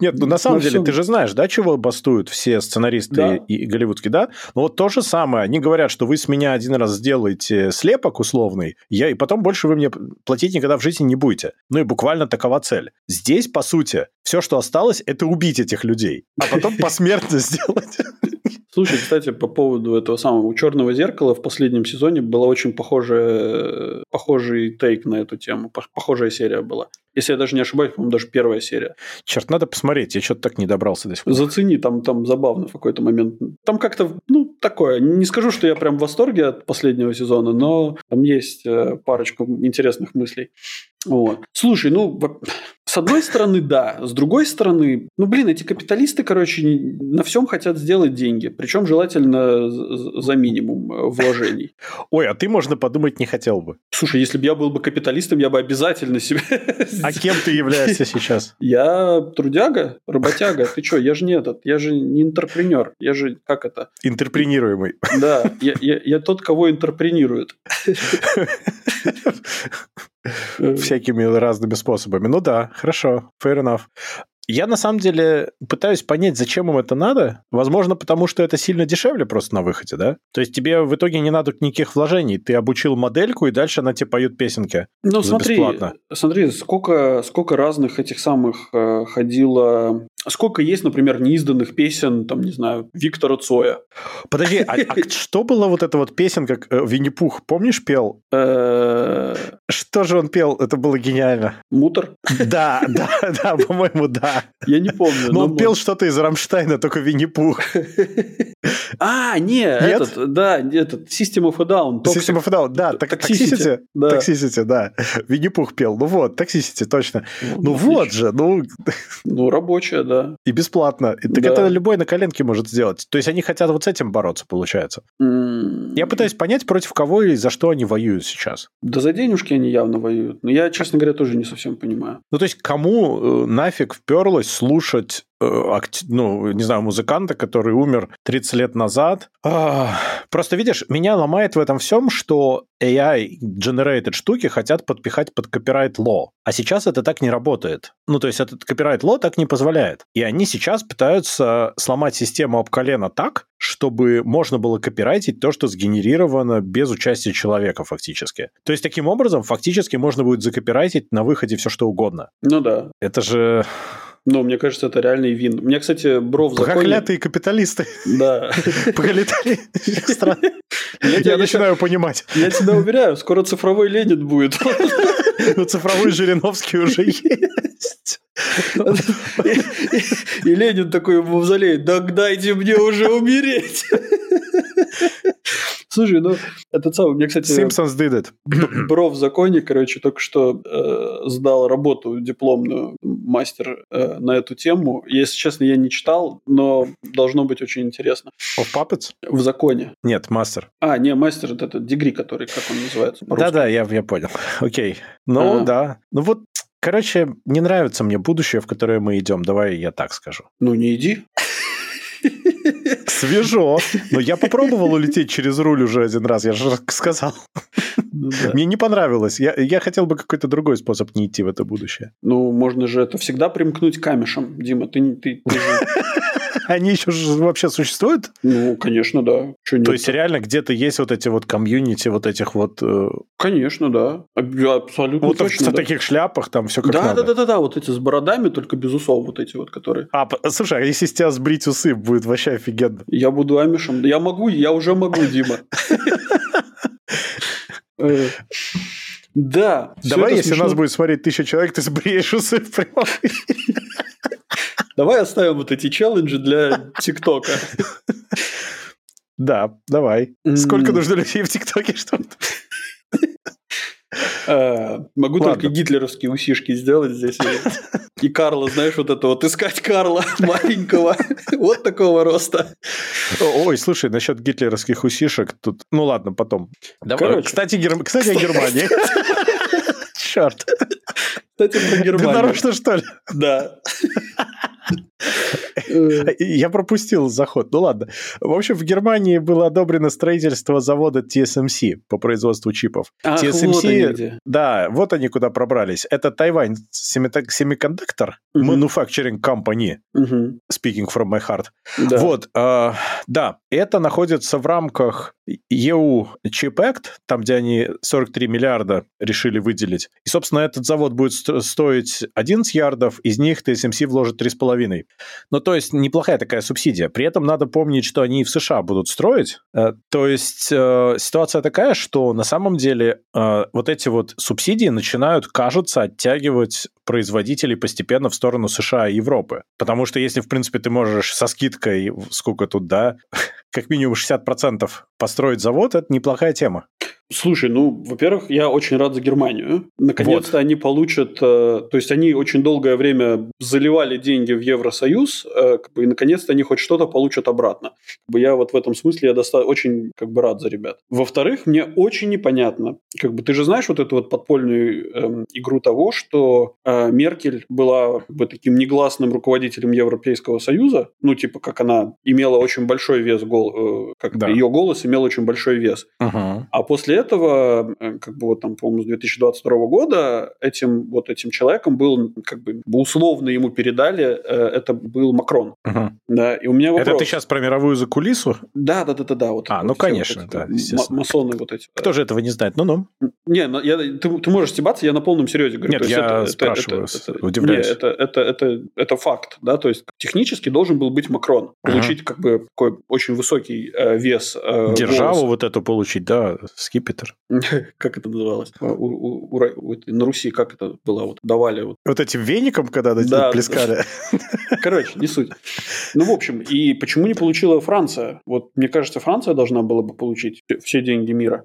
Нет, ну на самом деле, всем... ты же знаешь, да, чего бастуют все сценаристы да. и, и голливудские, да? Ну вот то же самое, они говорят, что вы с меня один раз сделаете слепок условный, я, и потом больше вы мне платить никогда в жизни не будете. Ну и буквально такова цель. Здесь, по сути, все, что осталось, это убить этих людей, а потом посмертно [LAUGHS] сделать. Слушай, кстати, по поводу этого самого у черного зеркала в последнем сезоне была очень похожая, похожий тейк на эту тему, похожая серия была. Если я даже не ошибаюсь, по-моему, даже первая серия. Черт, надо посмотреть, я что-то так не добрался до сих пор. Зацени, там, там забавно в какой-то момент. Там как-то, ну, такое. Не скажу, что я прям в восторге от последнего сезона, но там есть э, парочку интересных мыслей. Вот. Слушай, ну, с одной стороны, да. С другой стороны, ну, блин, эти капиталисты, короче, на всем хотят сделать деньги. Причем желательно за минимум э, вложений. Ой, а ты, можно подумать, не хотел бы. Слушай, если бы я был бы капиталистом, я бы обязательно себе... [LAUGHS] А кем ты являешься сейчас? [LAUGHS] Я трудяга, работяга. Ты что, я же не этот, я же не интерпренер. Я же, как это? Интерпренируемый. Да, я, я, я тот, кого интерпренируют. [LAUGHS] Всякими разными способами. Ну да, хорошо, fair enough. Я на самом деле пытаюсь понять, зачем им это надо. Возможно, потому что это сильно дешевле просто на выходе, да? То есть тебе в итоге не надо никаких вложений. Ты обучил модельку, и дальше она тебе поет песенки. Ну, смотри, бесплатно. смотри, сколько, сколько разных этих самых э, ходило Сколько есть, например, неизданных песен, там, не знаю, Виктора Цоя? Подожди, а, а [LAUGHS] что была вот эта вот песенка э, Винни-Пух, помнишь, пел? Э, что же он пел? Это было гениально. Мутор? Да, [LAUGHS] да, да, по-моему, да. Я не помню. Но он пел что-то из Рамштайна, только Винни-Пух. [LAUGHS] А, не, этот, да, этот, System of a Down. System of a Down, да, Toxicity. Toxicity, да. Винни-Пух пел. Ну вот, Toxicity, точно. Ну, ну вот же, ну... Ну, рабочая, да. И бесплатно. И, так да. это любой на коленке может сделать. То есть они хотят вот с этим бороться, получается. Mm. Я пытаюсь понять, против кого и за что они воюют сейчас. Да за денежки они явно воюют. Но я, честно говоря, тоже не совсем понимаю. Ну, то есть кому э, нафиг вперлось слушать ну, не знаю, музыканта, который умер 30 лет назад. Просто, видишь, меня ломает в этом всем, что AI-generated штуки хотят подпихать под copyright law. А сейчас это так не работает. Ну, то есть этот copyright law так не позволяет. И они сейчас пытаются сломать систему об колено так, чтобы можно было копирайтить то, что сгенерировано без участия человека фактически. То есть таким образом фактически можно будет закопирайтить на выходе все что угодно. Ну да. Это же... Ну, мне кажется, это реальный вин. Мне, кстати, Бро в законе... Проклятые капиталисты. Да. [LAUGHS] Пролетарии Я начинаю понимать. Я тебя уверяю, скоро цифровой Ленин будет. [LAUGHS] Ну, цифровой Жириновский уже есть. И Ленин такой в мавзолее, да дайте мне уже умереть. Слушай, ну, этот самый, мне, кстати... Simpsons did it. Бро в законе, короче, только что э, сдал работу дипломную мастер э, на эту тему. Если честно, я не читал, но должно быть очень интересно. Of Puppets? В законе. Нет, мастер. А, не, мастер, это дегри, который, как он называется Да-да, я, я понял. [LAUGHS] Окей. Ну, а. да. Ну, вот Короче, не нравится мне будущее, в которое мы идем. Давай я так скажу. Ну, не иди. [LAUGHS] Свежо. Но я попробовал улететь через руль уже один раз, я же сказал. Ну, да. Мне не понравилось. Я, я хотел бы какой-то другой способ не идти в это будущее. Ну, можно же это всегда примкнуть камешем. Дима, ты, ты, ты же... [LAUGHS] Они еще вообще существуют? Ну, конечно, да. Что То есть реально где-то есть вот эти вот комьюнити вот этих вот... Э... Конечно, да. Абсолютно Вот точно, в да. таких шляпах там все как да, надо. Да, да, да, да, вот эти с бородами, только без усов вот эти вот, которые... А, слушай, а если с тебя сбрить усы, будет вообще офигенно. Я буду амишем. Я могу, я уже могу, Дима. [LAUGHS] Э, да. Давай, если нас будет смотреть тысяча человек, ты сбреешь усы в прямом Давай оставим вот эти челленджи для ТикТока. Да, давай. Сколько нужно людей в ТикТоке, чтобы... А, могу только гитлеровские усишки сделать здесь. И Карла, знаешь, вот это вот искать Карла [LAUGHS] маленького, вот такого роста. Ой, слушай, насчет гитлеровских усишек тут... Ну ладно, потом. Короче. Кстати. Кстати, о Германии. [LAUGHS] Черт. Кстати, про Германию. Ты нарочно, что ли? Да. Я пропустил заход. Ну ладно. В общем, в Германии было одобрено строительство завода TSMC по производству чипов. Ах, TSMC, вот они да, вот они куда пробрались. Это Тайвань Semiconductor Manufacturing Company. Speaking from my heart. Да. Вот, э, да, это находится в рамках EU Chip Act, там, где они 43 миллиарда решили выделить. И, собственно, этот завод будет стоить 11 ярдов, из них TSMC вложит 3,5. Ну, то есть, неплохая такая субсидия. При этом надо помнить, что они и в США будут строить. Э, то есть, э, ситуация такая, что на самом деле э, вот эти вот субсидии начинают, кажется, оттягивать производителей постепенно в сторону США и Европы. Потому что если, в принципе, ты можешь со скидкой, сколько тут, да, [LAUGHS] как минимум 60% построить завод, это неплохая тема. Слушай, ну, во-первых, я очень рад за Германию. Наконец-то вот. они получат... Э, то есть они очень долгое время заливали деньги в Евросоюз, э, как бы, и наконец-то они хоть что-то получат обратно. Как бы я вот в этом смысле я доста- очень как бы рад за ребят. Во-вторых, мне очень непонятно. Как бы ты же знаешь вот эту вот подпольную э, игру того, что э, Меркель была как бы таким негласным руководителем Европейского Союза, ну, типа, как она имела очень большой вес, гол, э, как да. ее голос имел очень большой вес. Угу. А после этого, э, как бы вот там, по-моему, с 2022 года этим вот этим человеком был, как бы условно ему передали, э, это был Макрон. Угу. Да, и у меня вопрос. Это ты сейчас про мировую закулису? Да, да, да, да, да. Вот, а, вот ну конечно, вот да, Масоны вот эти. Кто же этого не знает? Ну-ну. Не, ну, я, ты, ты можешь стебаться, я на полном серьезе говорю. Нет, я это, спрашиваю, это, это, удивляюсь. Не, это, это, это, это факт, да, то есть технически должен был быть Макрон, получить uh как бы такой очень высокий э, вес. Э, Державу голос. вот эту получить, да, скипетр. [LAUGHS] как это называлось? У, у, у, у, на Руси как это было? Вот давали вот. Вот этим веником, когда да, плескали. [LAUGHS] [LAUGHS] Короче, не суть. Ну, в общем, и почему не получила Франция? Вот мне кажется, Франция должна была бы получить все деньги мира.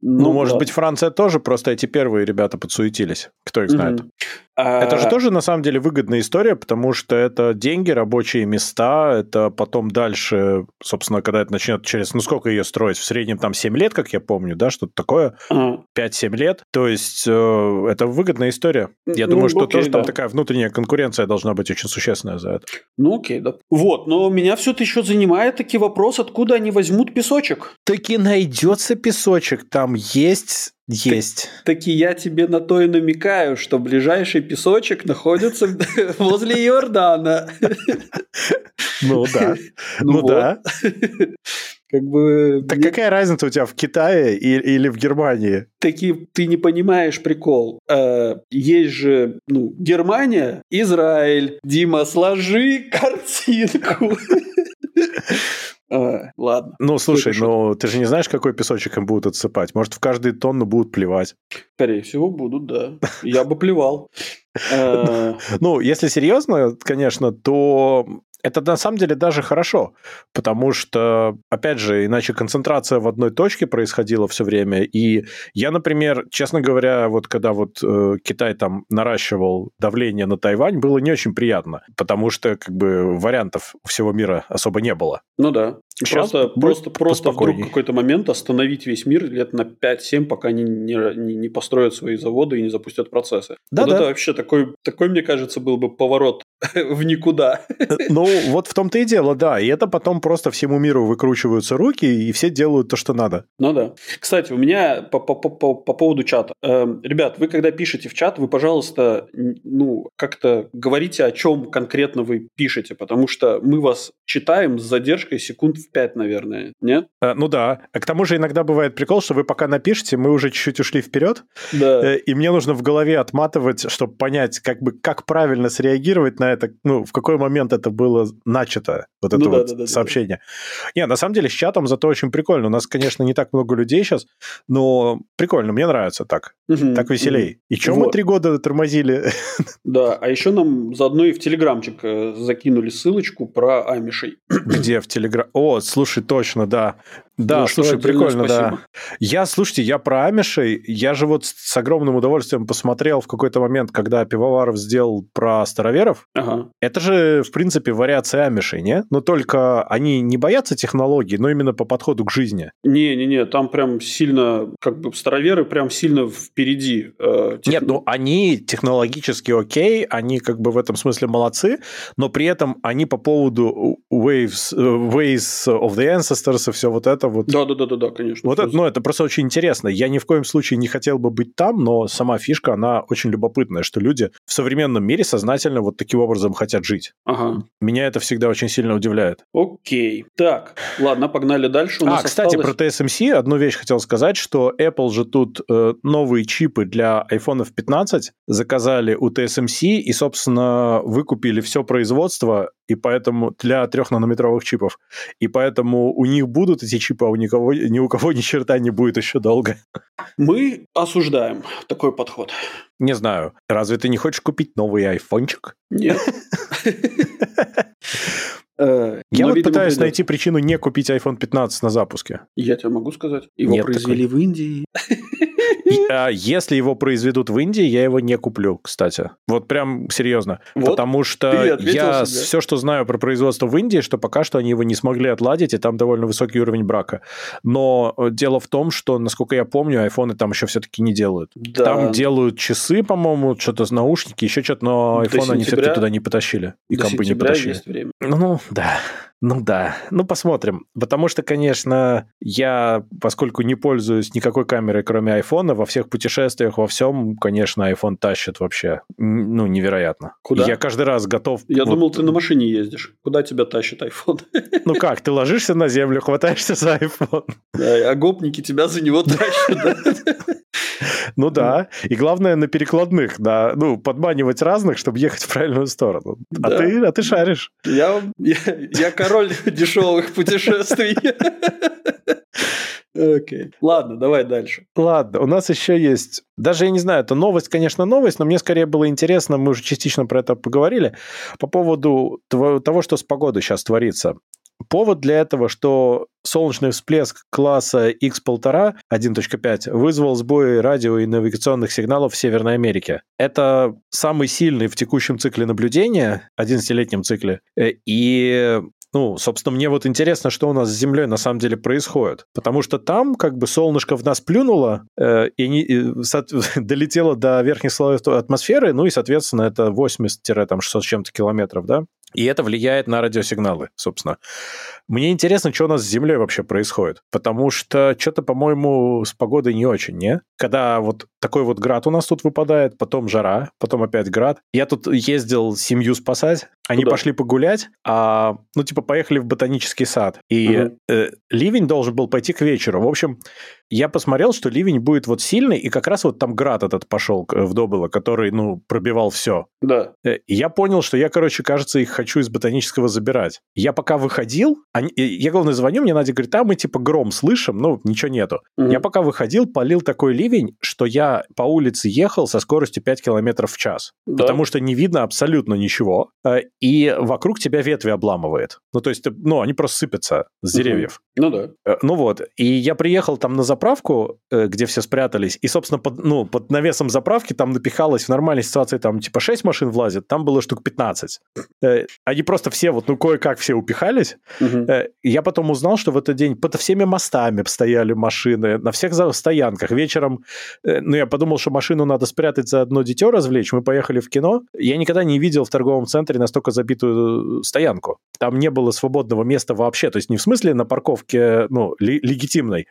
Ну, ну может быть, Франция тоже, просто эти первые ребята подсуетились. Кто их знает. Угу. Это же тоже на самом деле выгодная история, потому что это деньги, рабочие места, это потом дальше, собственно, когда это начнет через, ну сколько ее строить, в среднем там 7 лет, как я помню, да, что-то такое, 5-7 лет, то есть э, это выгодная история. Я ну, думаю, что окей, тоже да. там такая внутренняя конкуренция должна быть очень существенная за это. Ну окей, да. Вот, но меня все-таки еще занимает таки вопрос, откуда они возьмут песочек. Таки найдется песочек, там есть есть. Так, таки я тебе на то и намекаю, что ближайший песочек находится [LAUGHS] возле Иордана. Ну да. [LAUGHS] Ну, да. [LAUGHS] Как бы... Так мне... какая разница у тебя в Китае или в Германии? Таки ты не понимаешь прикол. Э, есть же, ну, Германия, Израиль. Дима, сложи картинку. А, ладно. Ну, слушай, ну ты же не знаешь, какой песочек им будут отсыпать. Может, в каждую тонну будут плевать. Скорее всего, будут, да. Я бы плевал. Э, [LAUGHS] ну, если серьезно, конечно, то это на самом деле даже хорошо, потому что, опять же, иначе концентрация в одной точке происходила все время. И я, например, честно говоря, вот когда вот э, Китай там наращивал давление на Тайвань, было не очень приятно, потому что как бы вариантов всего мира особо не было. Ну да. Сейчас просто, просто, просто вдруг какой-то момент остановить весь мир лет на 5-7, пока они не, не, не построят свои заводы и не запустят процессы. Да, вот да. это вообще такой, такой, мне кажется, был бы поворот [LAUGHS] в никуда. Ну, вот в том-то и дело, да. И это потом просто всему миру выкручиваются руки, и все делают то, что надо. Ну да. Кстати, у меня по, по, по, по поводу чата. Э, ребят, вы когда пишете в чат, вы, пожалуйста, ну, как-то говорите, о чем конкретно вы пишете, потому что мы вас читаем с задержкой секунд в 5, наверное, нет? А, ну да. А к тому же иногда бывает прикол, что вы пока напишете, мы уже чуть-чуть ушли вперед, да. Э, и мне нужно в голове отматывать, чтобы понять, как бы как правильно среагировать на это, ну, в какой момент это было начато, вот это ну, вот да, да, сообщение. Да. Не, на самом деле с чатом зато очень прикольно. У нас, конечно, не так много людей сейчас, но прикольно, мне нравится так. Угу, так веселей. Угу. И что вот. мы три года тормозили? Да, а еще нам заодно и в Телеграмчик э, закинули ссылочку про Амишей. Где в Телеграм? О, слушай, точно, да. Да, слушай, прикольно, спасибо. да. Я, слушайте, я про Амишей, я же вот с огромным удовольствием посмотрел в какой-то момент, когда Пивоваров сделал про староверов. Ага. Это же, в принципе, вариация Амишей, не? Но только они не боятся технологий, но именно по подходу к жизни. Не-не-не, там прям сильно, как бы староверы прям сильно впереди. Э, тех... Нет, ну они технологически окей, они как бы в этом смысле молодцы, но при этом они по поводу waves, э, ways of the ancestors и все вот это вот. Да-да-да, конечно. Вот это, ну, это просто очень интересно. Я ни в коем случае не хотел бы быть там, но сама фишка, она очень любопытная, что люди в современном мире сознательно вот таким образом хотят жить. Ага. Меня это всегда очень сильно удивляет. Окей. Так, ладно, погнали дальше. У а, кстати, осталось... про TSMC одну вещь хотел сказать, что Apple же тут э, новые чипы для iPhone 15 заказали у TSMC и, собственно, выкупили все производство и поэтому для трехнанометровых чипов. И поэтому у них будут эти чипы, а у никого, ни у кого ни черта не будет еще долго. Мы осуждаем такой подход. Не знаю. Разве ты не хочешь купить новый айфончик? Нет. [LAUGHS] Э, Я вот пытаюсь найти причину не купить iPhone 15 на запуске. Я тебе могу сказать. Его произвели в Индии. [LAUGHS] А если его произведут в Индии, я его не куплю, кстати. Вот прям серьезно. Вот, Потому что я себе. все, что знаю про производство в Индии, что пока что они его не смогли отладить, и там довольно высокий уровень брака. Но э, дело в том, что, насколько я помню, айфоны там еще все-таки не делают. Да. Там делают часы, по-моему, что-то наушники, еще что-то, но iPhone они все-таки туда не потащили. И компы не потащили. Ну, да. Ну да, ну посмотрим. Потому что, конечно, я, поскольку не пользуюсь никакой камерой, кроме айфона, во всех путешествиях, во всем, конечно, iPhone тащит вообще, ну, невероятно. Куда? Я каждый раз готов... Я вот... думал, ты на машине ездишь. Куда тебя тащит iPhone? [LAUGHS] Ну как, ты ложишься на землю, хватаешься за iPhone. Да, а гопники тебя за него тащат. [LAUGHS] [LAUGHS] Ну да. И главное на перекладных, да. Ну, подманивать разных, чтобы ехать в правильную сторону. А, ты, а ты шаришь. Я, я, я король [LAUGHS] дешевых путешествий. [LAUGHS] Окей. Okay. Ладно, давай дальше. Ладно, у нас еще есть... Даже я не знаю, это новость, конечно, новость, но мне скорее было интересно, мы уже частично про это поговорили, по поводу того, что с погодой сейчас творится. Повод для этого, что солнечный всплеск класса X1,5 1.5 вызвал сбои радио и навигационных сигналов в Северной Америке. Это самый сильный в текущем цикле наблюдения, 11-летнем цикле, э, и ну, собственно, мне вот интересно, что у нас с Землей на самом деле происходит. Потому что там как бы солнышко в нас плюнуло э, и, не, и со, [LAUGHS] долетело до верхних слоев атмосферы, ну и, соответственно, это 80-600 с чем-то километров, да? И это влияет на радиосигналы, собственно. Мне интересно, что у нас с Землей вообще происходит, потому что что-то, по-моему, с погодой не очень, не? Когда вот такой вот град у нас тут выпадает, потом жара, потом опять град. Я тут ездил семью спасать, они Куда? пошли погулять, а, ну, типа, поехали в ботанический сад. И угу. э, ливень должен был пойти к вечеру. В общем, я посмотрел, что ливень будет вот сильный, и как раз вот там град этот пошел в Добыло, который, ну, пробивал все. Да. Э, я понял, что я, короче, кажется, их хочу из ботанического забирать. Я пока выходил, они, я, главное, звоню, мне Надя говорит, а мы, типа, гром слышим, ну, ничего нету. Угу. Я пока выходил, полил такой ливень, что я по улице ехал со скоростью 5 километров в час. Да. Потому что не видно абсолютно ничего, э, и вокруг тебя ветви обламывает. Ну, то есть, ну, они просто сыпятся с деревьев. Ну да. Э, ну вот, и я приехал там на заправку, э, где все спрятались, и, собственно, под, ну, под навесом заправки там напихалось в нормальной ситуации, там типа 6 машин влазит, там было штук 15. Э, они просто все вот, ну, кое-как все упихались. Угу. Я потом узнал, что в этот день под всеми мостами стояли машины, на всех стоянках. Вечером, ну, я подумал, что машину надо спрятать за одно дитё развлечь. Мы поехали в кино. Я никогда не видел в торговом центре настолько забитую стоянку. Там не было свободного места вообще. То есть не в смысле на парковке, ну, легитимной,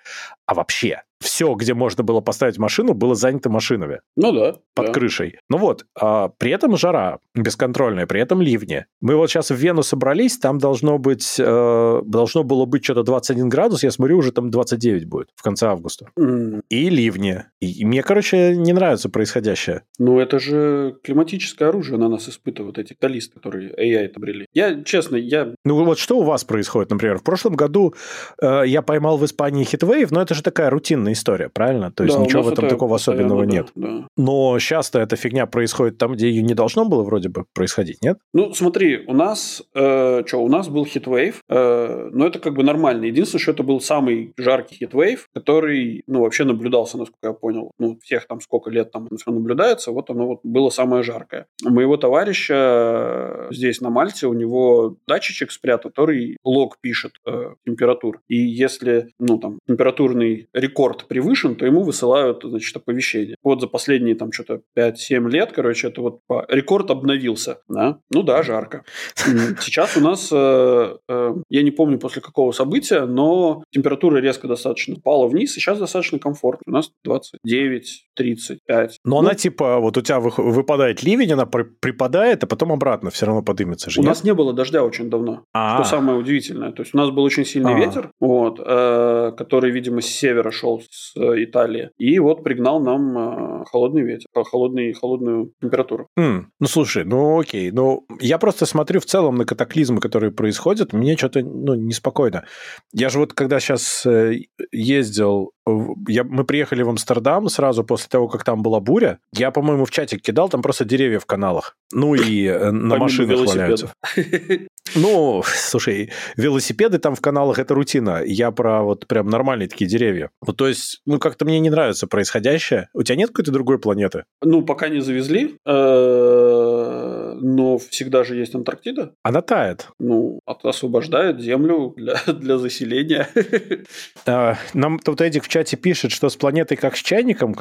а вообще cheer. Все, где можно было поставить машину, было занято машинами. Ну да. Под да. крышей. Ну вот, а при этом жара бесконтрольная, при этом ливни. Мы вот сейчас в Вену собрались, там должно быть, э, должно было быть что-то 21 градус, я смотрю, уже там 29 будет в конце августа. Mm. И ливни. И мне, короче, не нравится происходящее. Ну это же климатическое оружие на нас испытывают, эти калисты, которые AI отобрели. Я, честно, я... Ну вот что у вас происходит, например? В прошлом году э, я поймал в Испании heatwave, но это же такая рутинная история, правильно? То есть да, ничего в этом такого особенного да, нет. Да. Но часто эта фигня происходит там, где ее не должно было вроде бы происходить, нет? Ну, смотри, у нас, э, что, у нас был heatwave, э, но это как бы нормально. Единственное, что это был самый жаркий heatwave, который, ну, вообще наблюдался, насколько я понял. Ну, всех там сколько лет там все наблюдается, вот оно вот было самое жаркое. У моего товарища здесь на Мальте, у него датчичек спрятан, который лог пишет э, температур. И если, ну, там, температурный рекорд превышен, то ему высылают, значит, оповещение. Вот за последние там что-то 5-7 лет, короче, это вот рекорд обновился. Да? Ну да, жарко. Сейчас у нас, э, э, я не помню после какого события, но температура резко достаточно пала вниз, и сейчас достаточно комфортно. У нас 29, 35. Но ну, она типа, вот у тебя выпадает ливень, она припадает, а потом обратно все равно подымется же. У нет? нас не было дождя очень давно. А-а-а. Что самое удивительное. То есть у нас был очень сильный А-а-а. ветер, вот, э, который, видимо, с севера шел с э, Италии. И вот пригнал нам э, холодный ветер, холодный, холодную температуру. Mm. Ну, слушай, ну окей. Ну, я просто смотрю в целом на катаклизмы, которые происходят, мне что-то ну, неспокойно. Я же вот когда сейчас э, ездил я, мы приехали в Амстердам сразу после того, как там была буря. Я, по-моему, в чатик кидал, там просто деревья в каналах. Ну и э, на машинах валяются. [LAUGHS] Ну, слушай, велосипеды там в каналах это рутина. Я про вот прям нормальные такие деревья. Ну, то есть, ну, как-то мне не нравится происходящее. У тебя нет какой-то другой планеты? Ну, пока не завезли. Э, но всегда же есть Антарктида. Она тает. Ну, освобождает землю для, [LAUGHS] для заселения. А, нам тут Эдик в чате пишет, что с планетой как с чайником,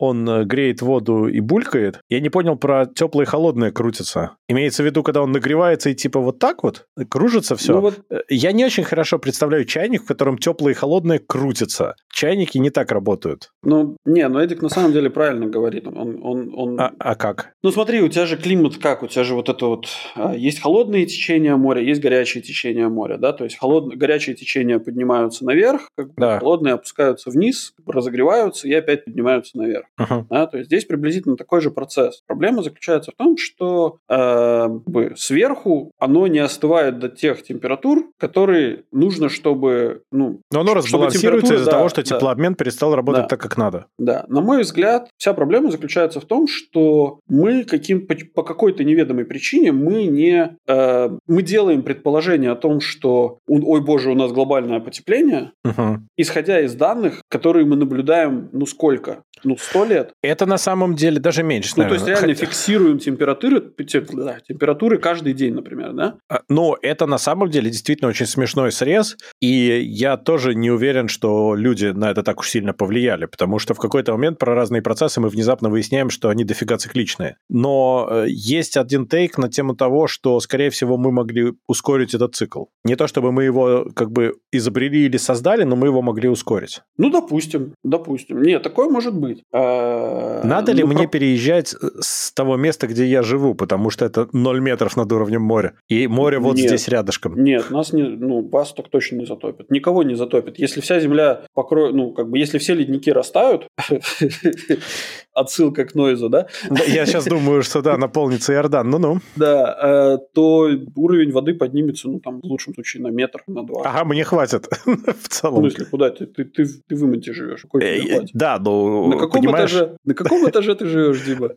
он э, греет воду и булькает. Я не понял про теплое и холодное крутится. Имеется в виду, когда он нагревается и типа вот так вот кружится все. Ну, вот... Э, я не очень хорошо представляю чайник, в котором теплое и холодное крутится. Чайники не так работают. Ну, не, ну Эдик на самом деле правильно говорит. Он, он, он... А, а как? Ну смотри, у тебя же климат как? У тебя же вот это вот... А, есть холодные течения моря, есть горячие течения моря, да? То есть холод... горячие течения поднимаются наверх, как бы, да. холодные опускаются вниз, разогреваются и опять поднимаются наверх. Uh-huh. Да? То есть здесь приблизительно такой же процесс. Проблема заключается в том, что э, сверху оно не остывает до тех температур, которые нужно, чтобы... Ну, Но оно разбалансируется из-за да, того, что теплообмен да, перестал работать да, так, как надо. Да. На мой взгляд, вся проблема заключается в том, что мы каким, по, по какой-то неведомой причине мы не... Э, мы делаем предположение о том, что, ой боже, у нас глобальное потепление, uh-huh. исходя из данных, которые мы наблюдаем, ну сколько? Ну, сто лет. Это на самом деле даже меньше, Ну, наверное. то есть реально Хотя... фиксируем температуры, температуры каждый день, например, да? А, но это на самом деле действительно очень смешной срез, и я тоже не уверен, что люди на это так уж сильно повлияли, потому что в какой-то момент про разные процессы мы внезапно выясняем, что они дофига цикличные. Но э, есть один тейк на тему того, что, скорее всего, мы могли ускорить этот цикл. Не то чтобы мы его как бы изобрели или создали, но мы его могли ускорить. Ну, допустим, допустим. Нет, такое может быть. А... Надо ли ну, мне про... переезжать с того места, где я живу, потому что это 0 метров над уровнем моря, и море вот нет, здесь рядышком? Нет, нас не, ну, вас так точно не затопит. Никого не затопит. Если вся земля покроет, ну, как бы, если все ледники растают, [LAUGHS] отсылка к Нойзу, да? Я сейчас думаю, что да, наполнится Иордан, ну-ну. Да, э, то уровень воды поднимется, ну, там, в лучшем случае, на метр, на два. Ага, мне хватит [LAUGHS] в целом. В смысле, куда ты? Ты, ты, ты в Имонте живешь. Какой э, да, ну, на каком понимаешь... этаже? На каком этаже ты живешь, Дима?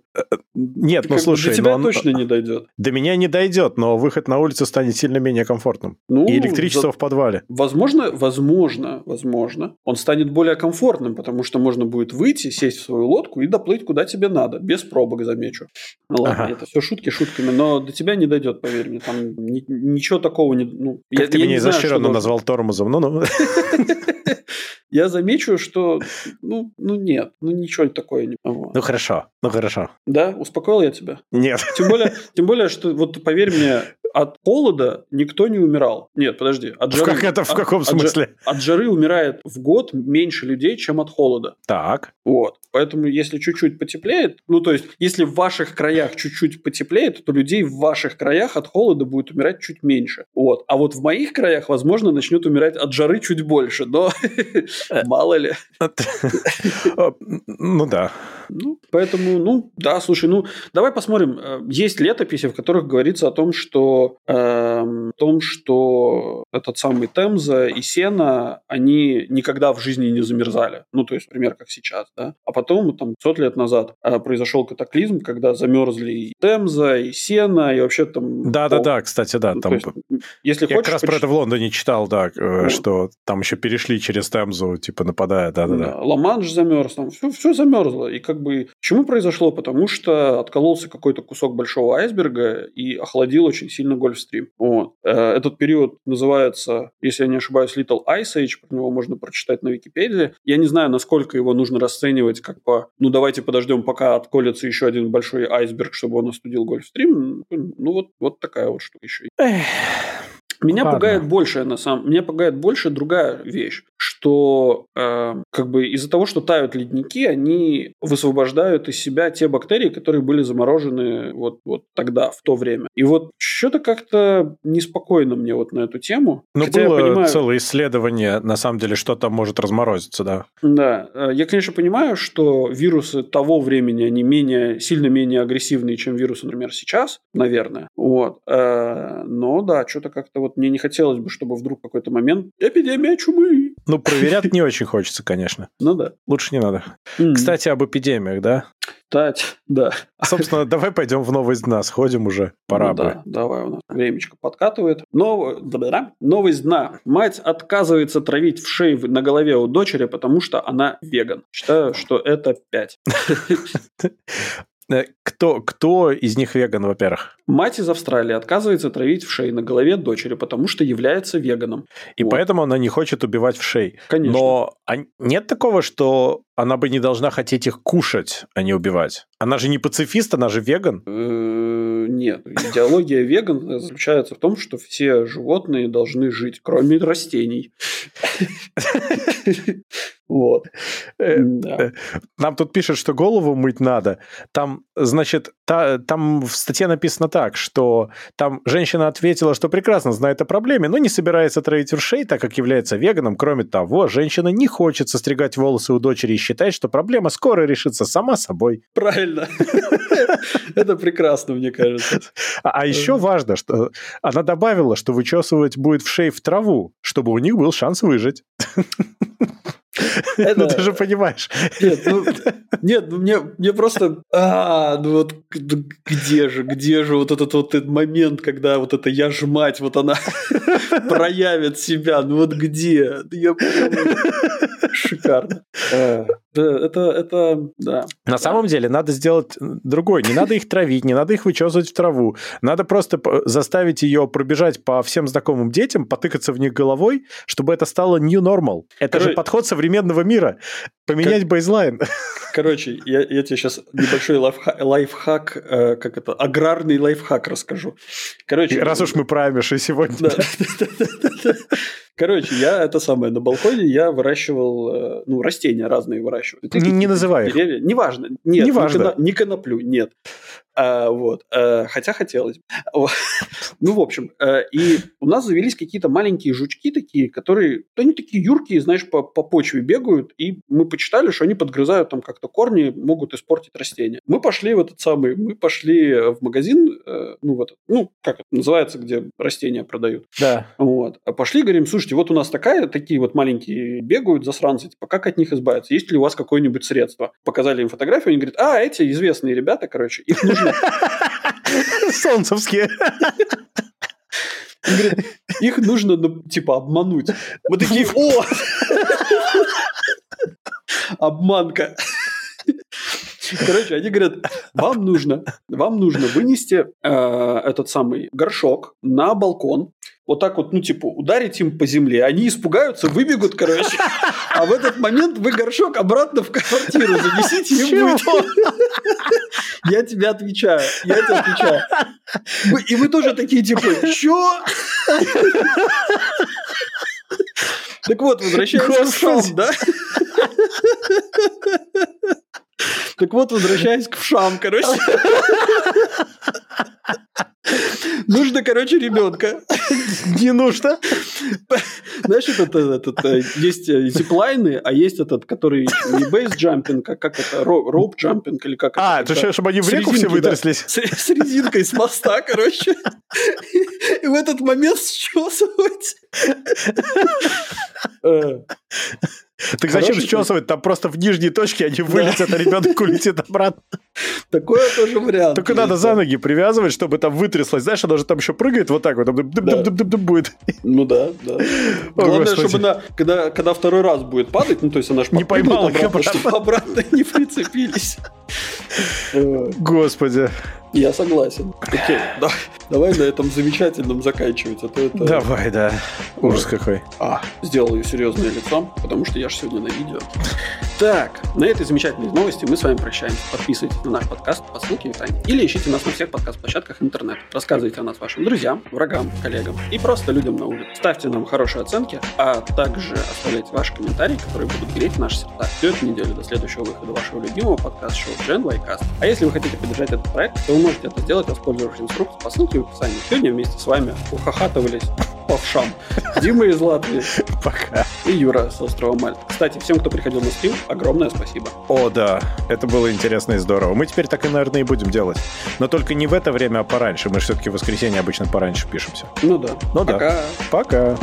Нет, ну, слушай... До тебя точно не дойдет. До меня не дойдет, но выход на улицу станет сильно менее комфортным. Ну, И электричество в подвале. Возможно, возможно, возможно, он станет более комфортным, потому что можно будет выйти, сесть в свою лодку и доплыть куда тебе надо, без пробок, замечу. Ну ладно, ага. это все шутки шутками, но до тебя не дойдет, поверь мне. Там ни, ничего такого не... Ну, как я, ты я меня изощренно назвал тормозом? Ну-ну. [LAUGHS] Я замечу, что ну, ну нет, ну ничего такое не Ну хорошо, ну хорошо. Да, успокоил я тебя? Нет. Тем более, тем более, что вот поверь мне, от холода никто не умирал. Нет, подожди. От жары, как это в каком от, смысле? От, от жары умирает в год меньше людей, чем от холода. Так. Вот. Поэтому, если чуть-чуть потеплеет, ну, то есть, если в ваших краях чуть-чуть потеплеет, то людей в ваших краях от холода будет умирать чуть меньше. Вот. А вот в моих краях, возможно, начнет умирать от жары чуть больше, но [LAUGHS] мало ли. Ну да. Ну, поэтому, ну, да, слушай, ну, давай посмотрим. Э, есть летописи, в которых говорится о том, что, э, о том, что этот самый Темза и Сена, они никогда в жизни не замерзали. Ну, то есть, например, как сейчас, да. А потом, там, 500 лет назад э, произошел катаклизм, когда замерзли и Темза, и Сена, и вообще там... Да-да-да, кстати, да. Ну, там... есть, если Я хочешь, как раз про это в Лондоне читал, да, ну, что там еще перешли через Темзу, типа, нападая, да-да-да. Да, Ла-Манш замерз, там все, все замерзло. И как бы... Почему произошло? Потому что откололся какой-то кусок большого айсберга и охладил очень сильно Гольфстрим. Вот. Э, этот период называется, если я не ошибаюсь, Little Ice Age, про него можно прочитать на Википедии. Я не знаю, насколько его нужно расценивать как по, ну давайте подождем, пока отколется еще один большой айсберг, чтобы он остудил Гольфстрим. Ну вот, вот такая вот штука еще. Меня Ладно. пугает больше, на самом, меня пугает больше другая вещь, что э, как бы из-за того, что тают ледники, они высвобождают из себя те бактерии, которые были заморожены вот вот тогда в то время. И вот что-то как-то неспокойно мне вот на эту тему. Ну было я понимаю... целое исследование, на самом деле, что там может разморозиться, да. Да, э, я конечно понимаю, что вирусы того времени они менее сильно менее агрессивные, чем вирусы, например, сейчас, наверное. Вот, э, но да, что-то как-то вот мне не хотелось бы, чтобы вдруг какой-то момент эпидемия чумы. Ну, проверять не очень хочется, конечно. Ну да. Лучше не надо. Кстати, об эпидемиях, да? Кстати, да. [LAUGHS] Собственно, давай пойдем в новость дна, сходим уже, пора ну, бы. Да, давай, у нас времечко подкатывает. Нов... Новость дна. Мать отказывается травить в шею на голове у дочери, потому что она веган. Считаю, что это 5. [LAUGHS] [LAUGHS] Э, кто, кто из них веган, во-первых? Мать из Австралии отказывается травить в шей на голове дочери, потому что является веганом. И вот. поэтому она не хочет убивать в шей. Конечно. Но а нет такого, что она бы не должна хотеть их кушать, а не убивать? Она же не пацифист, она же веган. Э, нет. Идеология веган заключается в том, что все животные должны жить, кроме растений. Вот. Э, э, нам тут пишут, что голову мыть надо. Там, значит, та, там в статье написано так, что там женщина ответила, что прекрасно знает о проблеме, но не собирается травить вершей, так как является веганом. Кроме того, женщина не хочет состригать волосы у дочери считает, что проблема скоро решится сама собой. Правильно. [LAUGHS] Это прекрасно, мне кажется. А, а еще важно, что она добавила, что вычесывать будет в шей в траву, чтобы у них был шанс выжить. [LAUGHS] Это... Ну, ты же понимаешь. Нет, ну, нет, ну, мне, мне просто... А, ну вот где же, где же вот этот вот этот момент, когда вот это я ж мать, вот она [LAUGHS] проявит себя, ну вот где? Я Шикарно. Да, это, это, да. На самом деле надо сделать другой. Не надо их травить, не надо их вычесывать в траву. Надо просто заставить ее пробежать по всем знакомым детям, потыкаться в них головой, чтобы это стало new normal. Это Короче, же подход современного мира. Поменять как... бейзлайн. Короче, я, я тебе сейчас небольшой лайфхак, лайфхак э, как это, аграрный лайфхак расскажу. Короче, раз уж мы про Амиши сегодня. Да. [LAUGHS] Короче, я это самое, на балконе я выращивал, э, ну, растения разные выращиваю. Не, не называй их. Неважно. Нет, Неважно. Не, коноплю, нет. А, вот. А, хотя хотелось. [LAUGHS] ну, в общем, а, и у нас завелись какие-то маленькие жучки такие, которые, они такие юркие, знаешь, по, по почве бегают, и мы почитали, что они подгрызают там как-то корни, могут испортить растения. Мы пошли в этот самый, мы пошли в магазин, э, ну, вот, ну, как это называется, где растения продают. Да. Вот. А пошли, говорим, слушайте, вот у нас такая, такие вот маленькие бегают, засранцы, типа, как от них избавиться? Есть ли у вас какое-нибудь средство? Показали им фотографию, они говорят, а, эти известные ребята, короче, их нужно [LAUGHS] Солнцевские. говорит, их нужно, ну, типа, обмануть. Мы такие, о! Обманка. Короче, они говорят, вам нужно, вам нужно вынести э, этот самый горшок на балкон, вот так вот, ну, типа, ударить им по земле, они испугаются, выбегут, короче, а в этот момент вы горшок обратно в квартиру занесите и будет. Я тебе отвечаю, я тебе отвечаю. И вы тоже такие, типа, чё? Так вот, возвращаясь к шам, да? Так вот, возвращаясь к вшам, короче. Нужно, короче, ребенка. Не нужно. Знаешь, этот, этот, э, есть э, зиплайны, а есть этот, который не бейс-джампинг, а как это, роуп-джампинг или как а, это. А, чтобы они в реку все вытряслись? С резинкой с моста, короче. И в этот момент [LAUGHS] счесывать. Так зачем счесывать? Там просто в нижней точке они вылетят, а ребенок улетит обратно. Такое тоже вариант. Только надо за ноги привязывать, чтобы там вытряслось. Знаешь, оно же там еще прыгает вот так вот. будет. Ну да, да. Главное, чтобы она, когда, когда второй раз будет падать, ну то есть она же не поймала обратно, чтобы обратно не прицепились. Господи. Я согласен. Окей, [LAUGHS] да, давай на этом замечательном заканчивать. А то это... Давай, да. Ужас какой. А, сделал ее серьезное лицо, потому что я же сегодня на видео. Так, на этой замечательной новости мы с вами прощаемся. Подписывайтесь на наш подкаст по ссылке в описании. Или ищите нас на всех подкаст-площадках интернета. Рассказывайте о нас вашим друзьям, врагам, коллегам и просто людям на улице. Ставьте нам хорошие оценки, а также оставляйте ваши комментарии, которые будут греть наши сердца. Всю эту неделю до следующего выхода вашего любимого подкаст-шоу Gen Cast. А если вы хотите поддержать этот проект, то вы можете это сделать, воспользовавшись инструкцией по ссылке в описании. Сегодня вместе с вами ухахатывались по вшам. Дима из Латвии. Пока. И Юра с острова Мальт. Кстати, всем, кто приходил на стрим, огромное спасибо. О, да. Это было интересно и здорово. Мы теперь так и, наверное, и будем делать. Но только не в это время, а пораньше. Мы же все-таки в воскресенье обычно пораньше пишемся. Ну да. Ну Пока. да. Пока.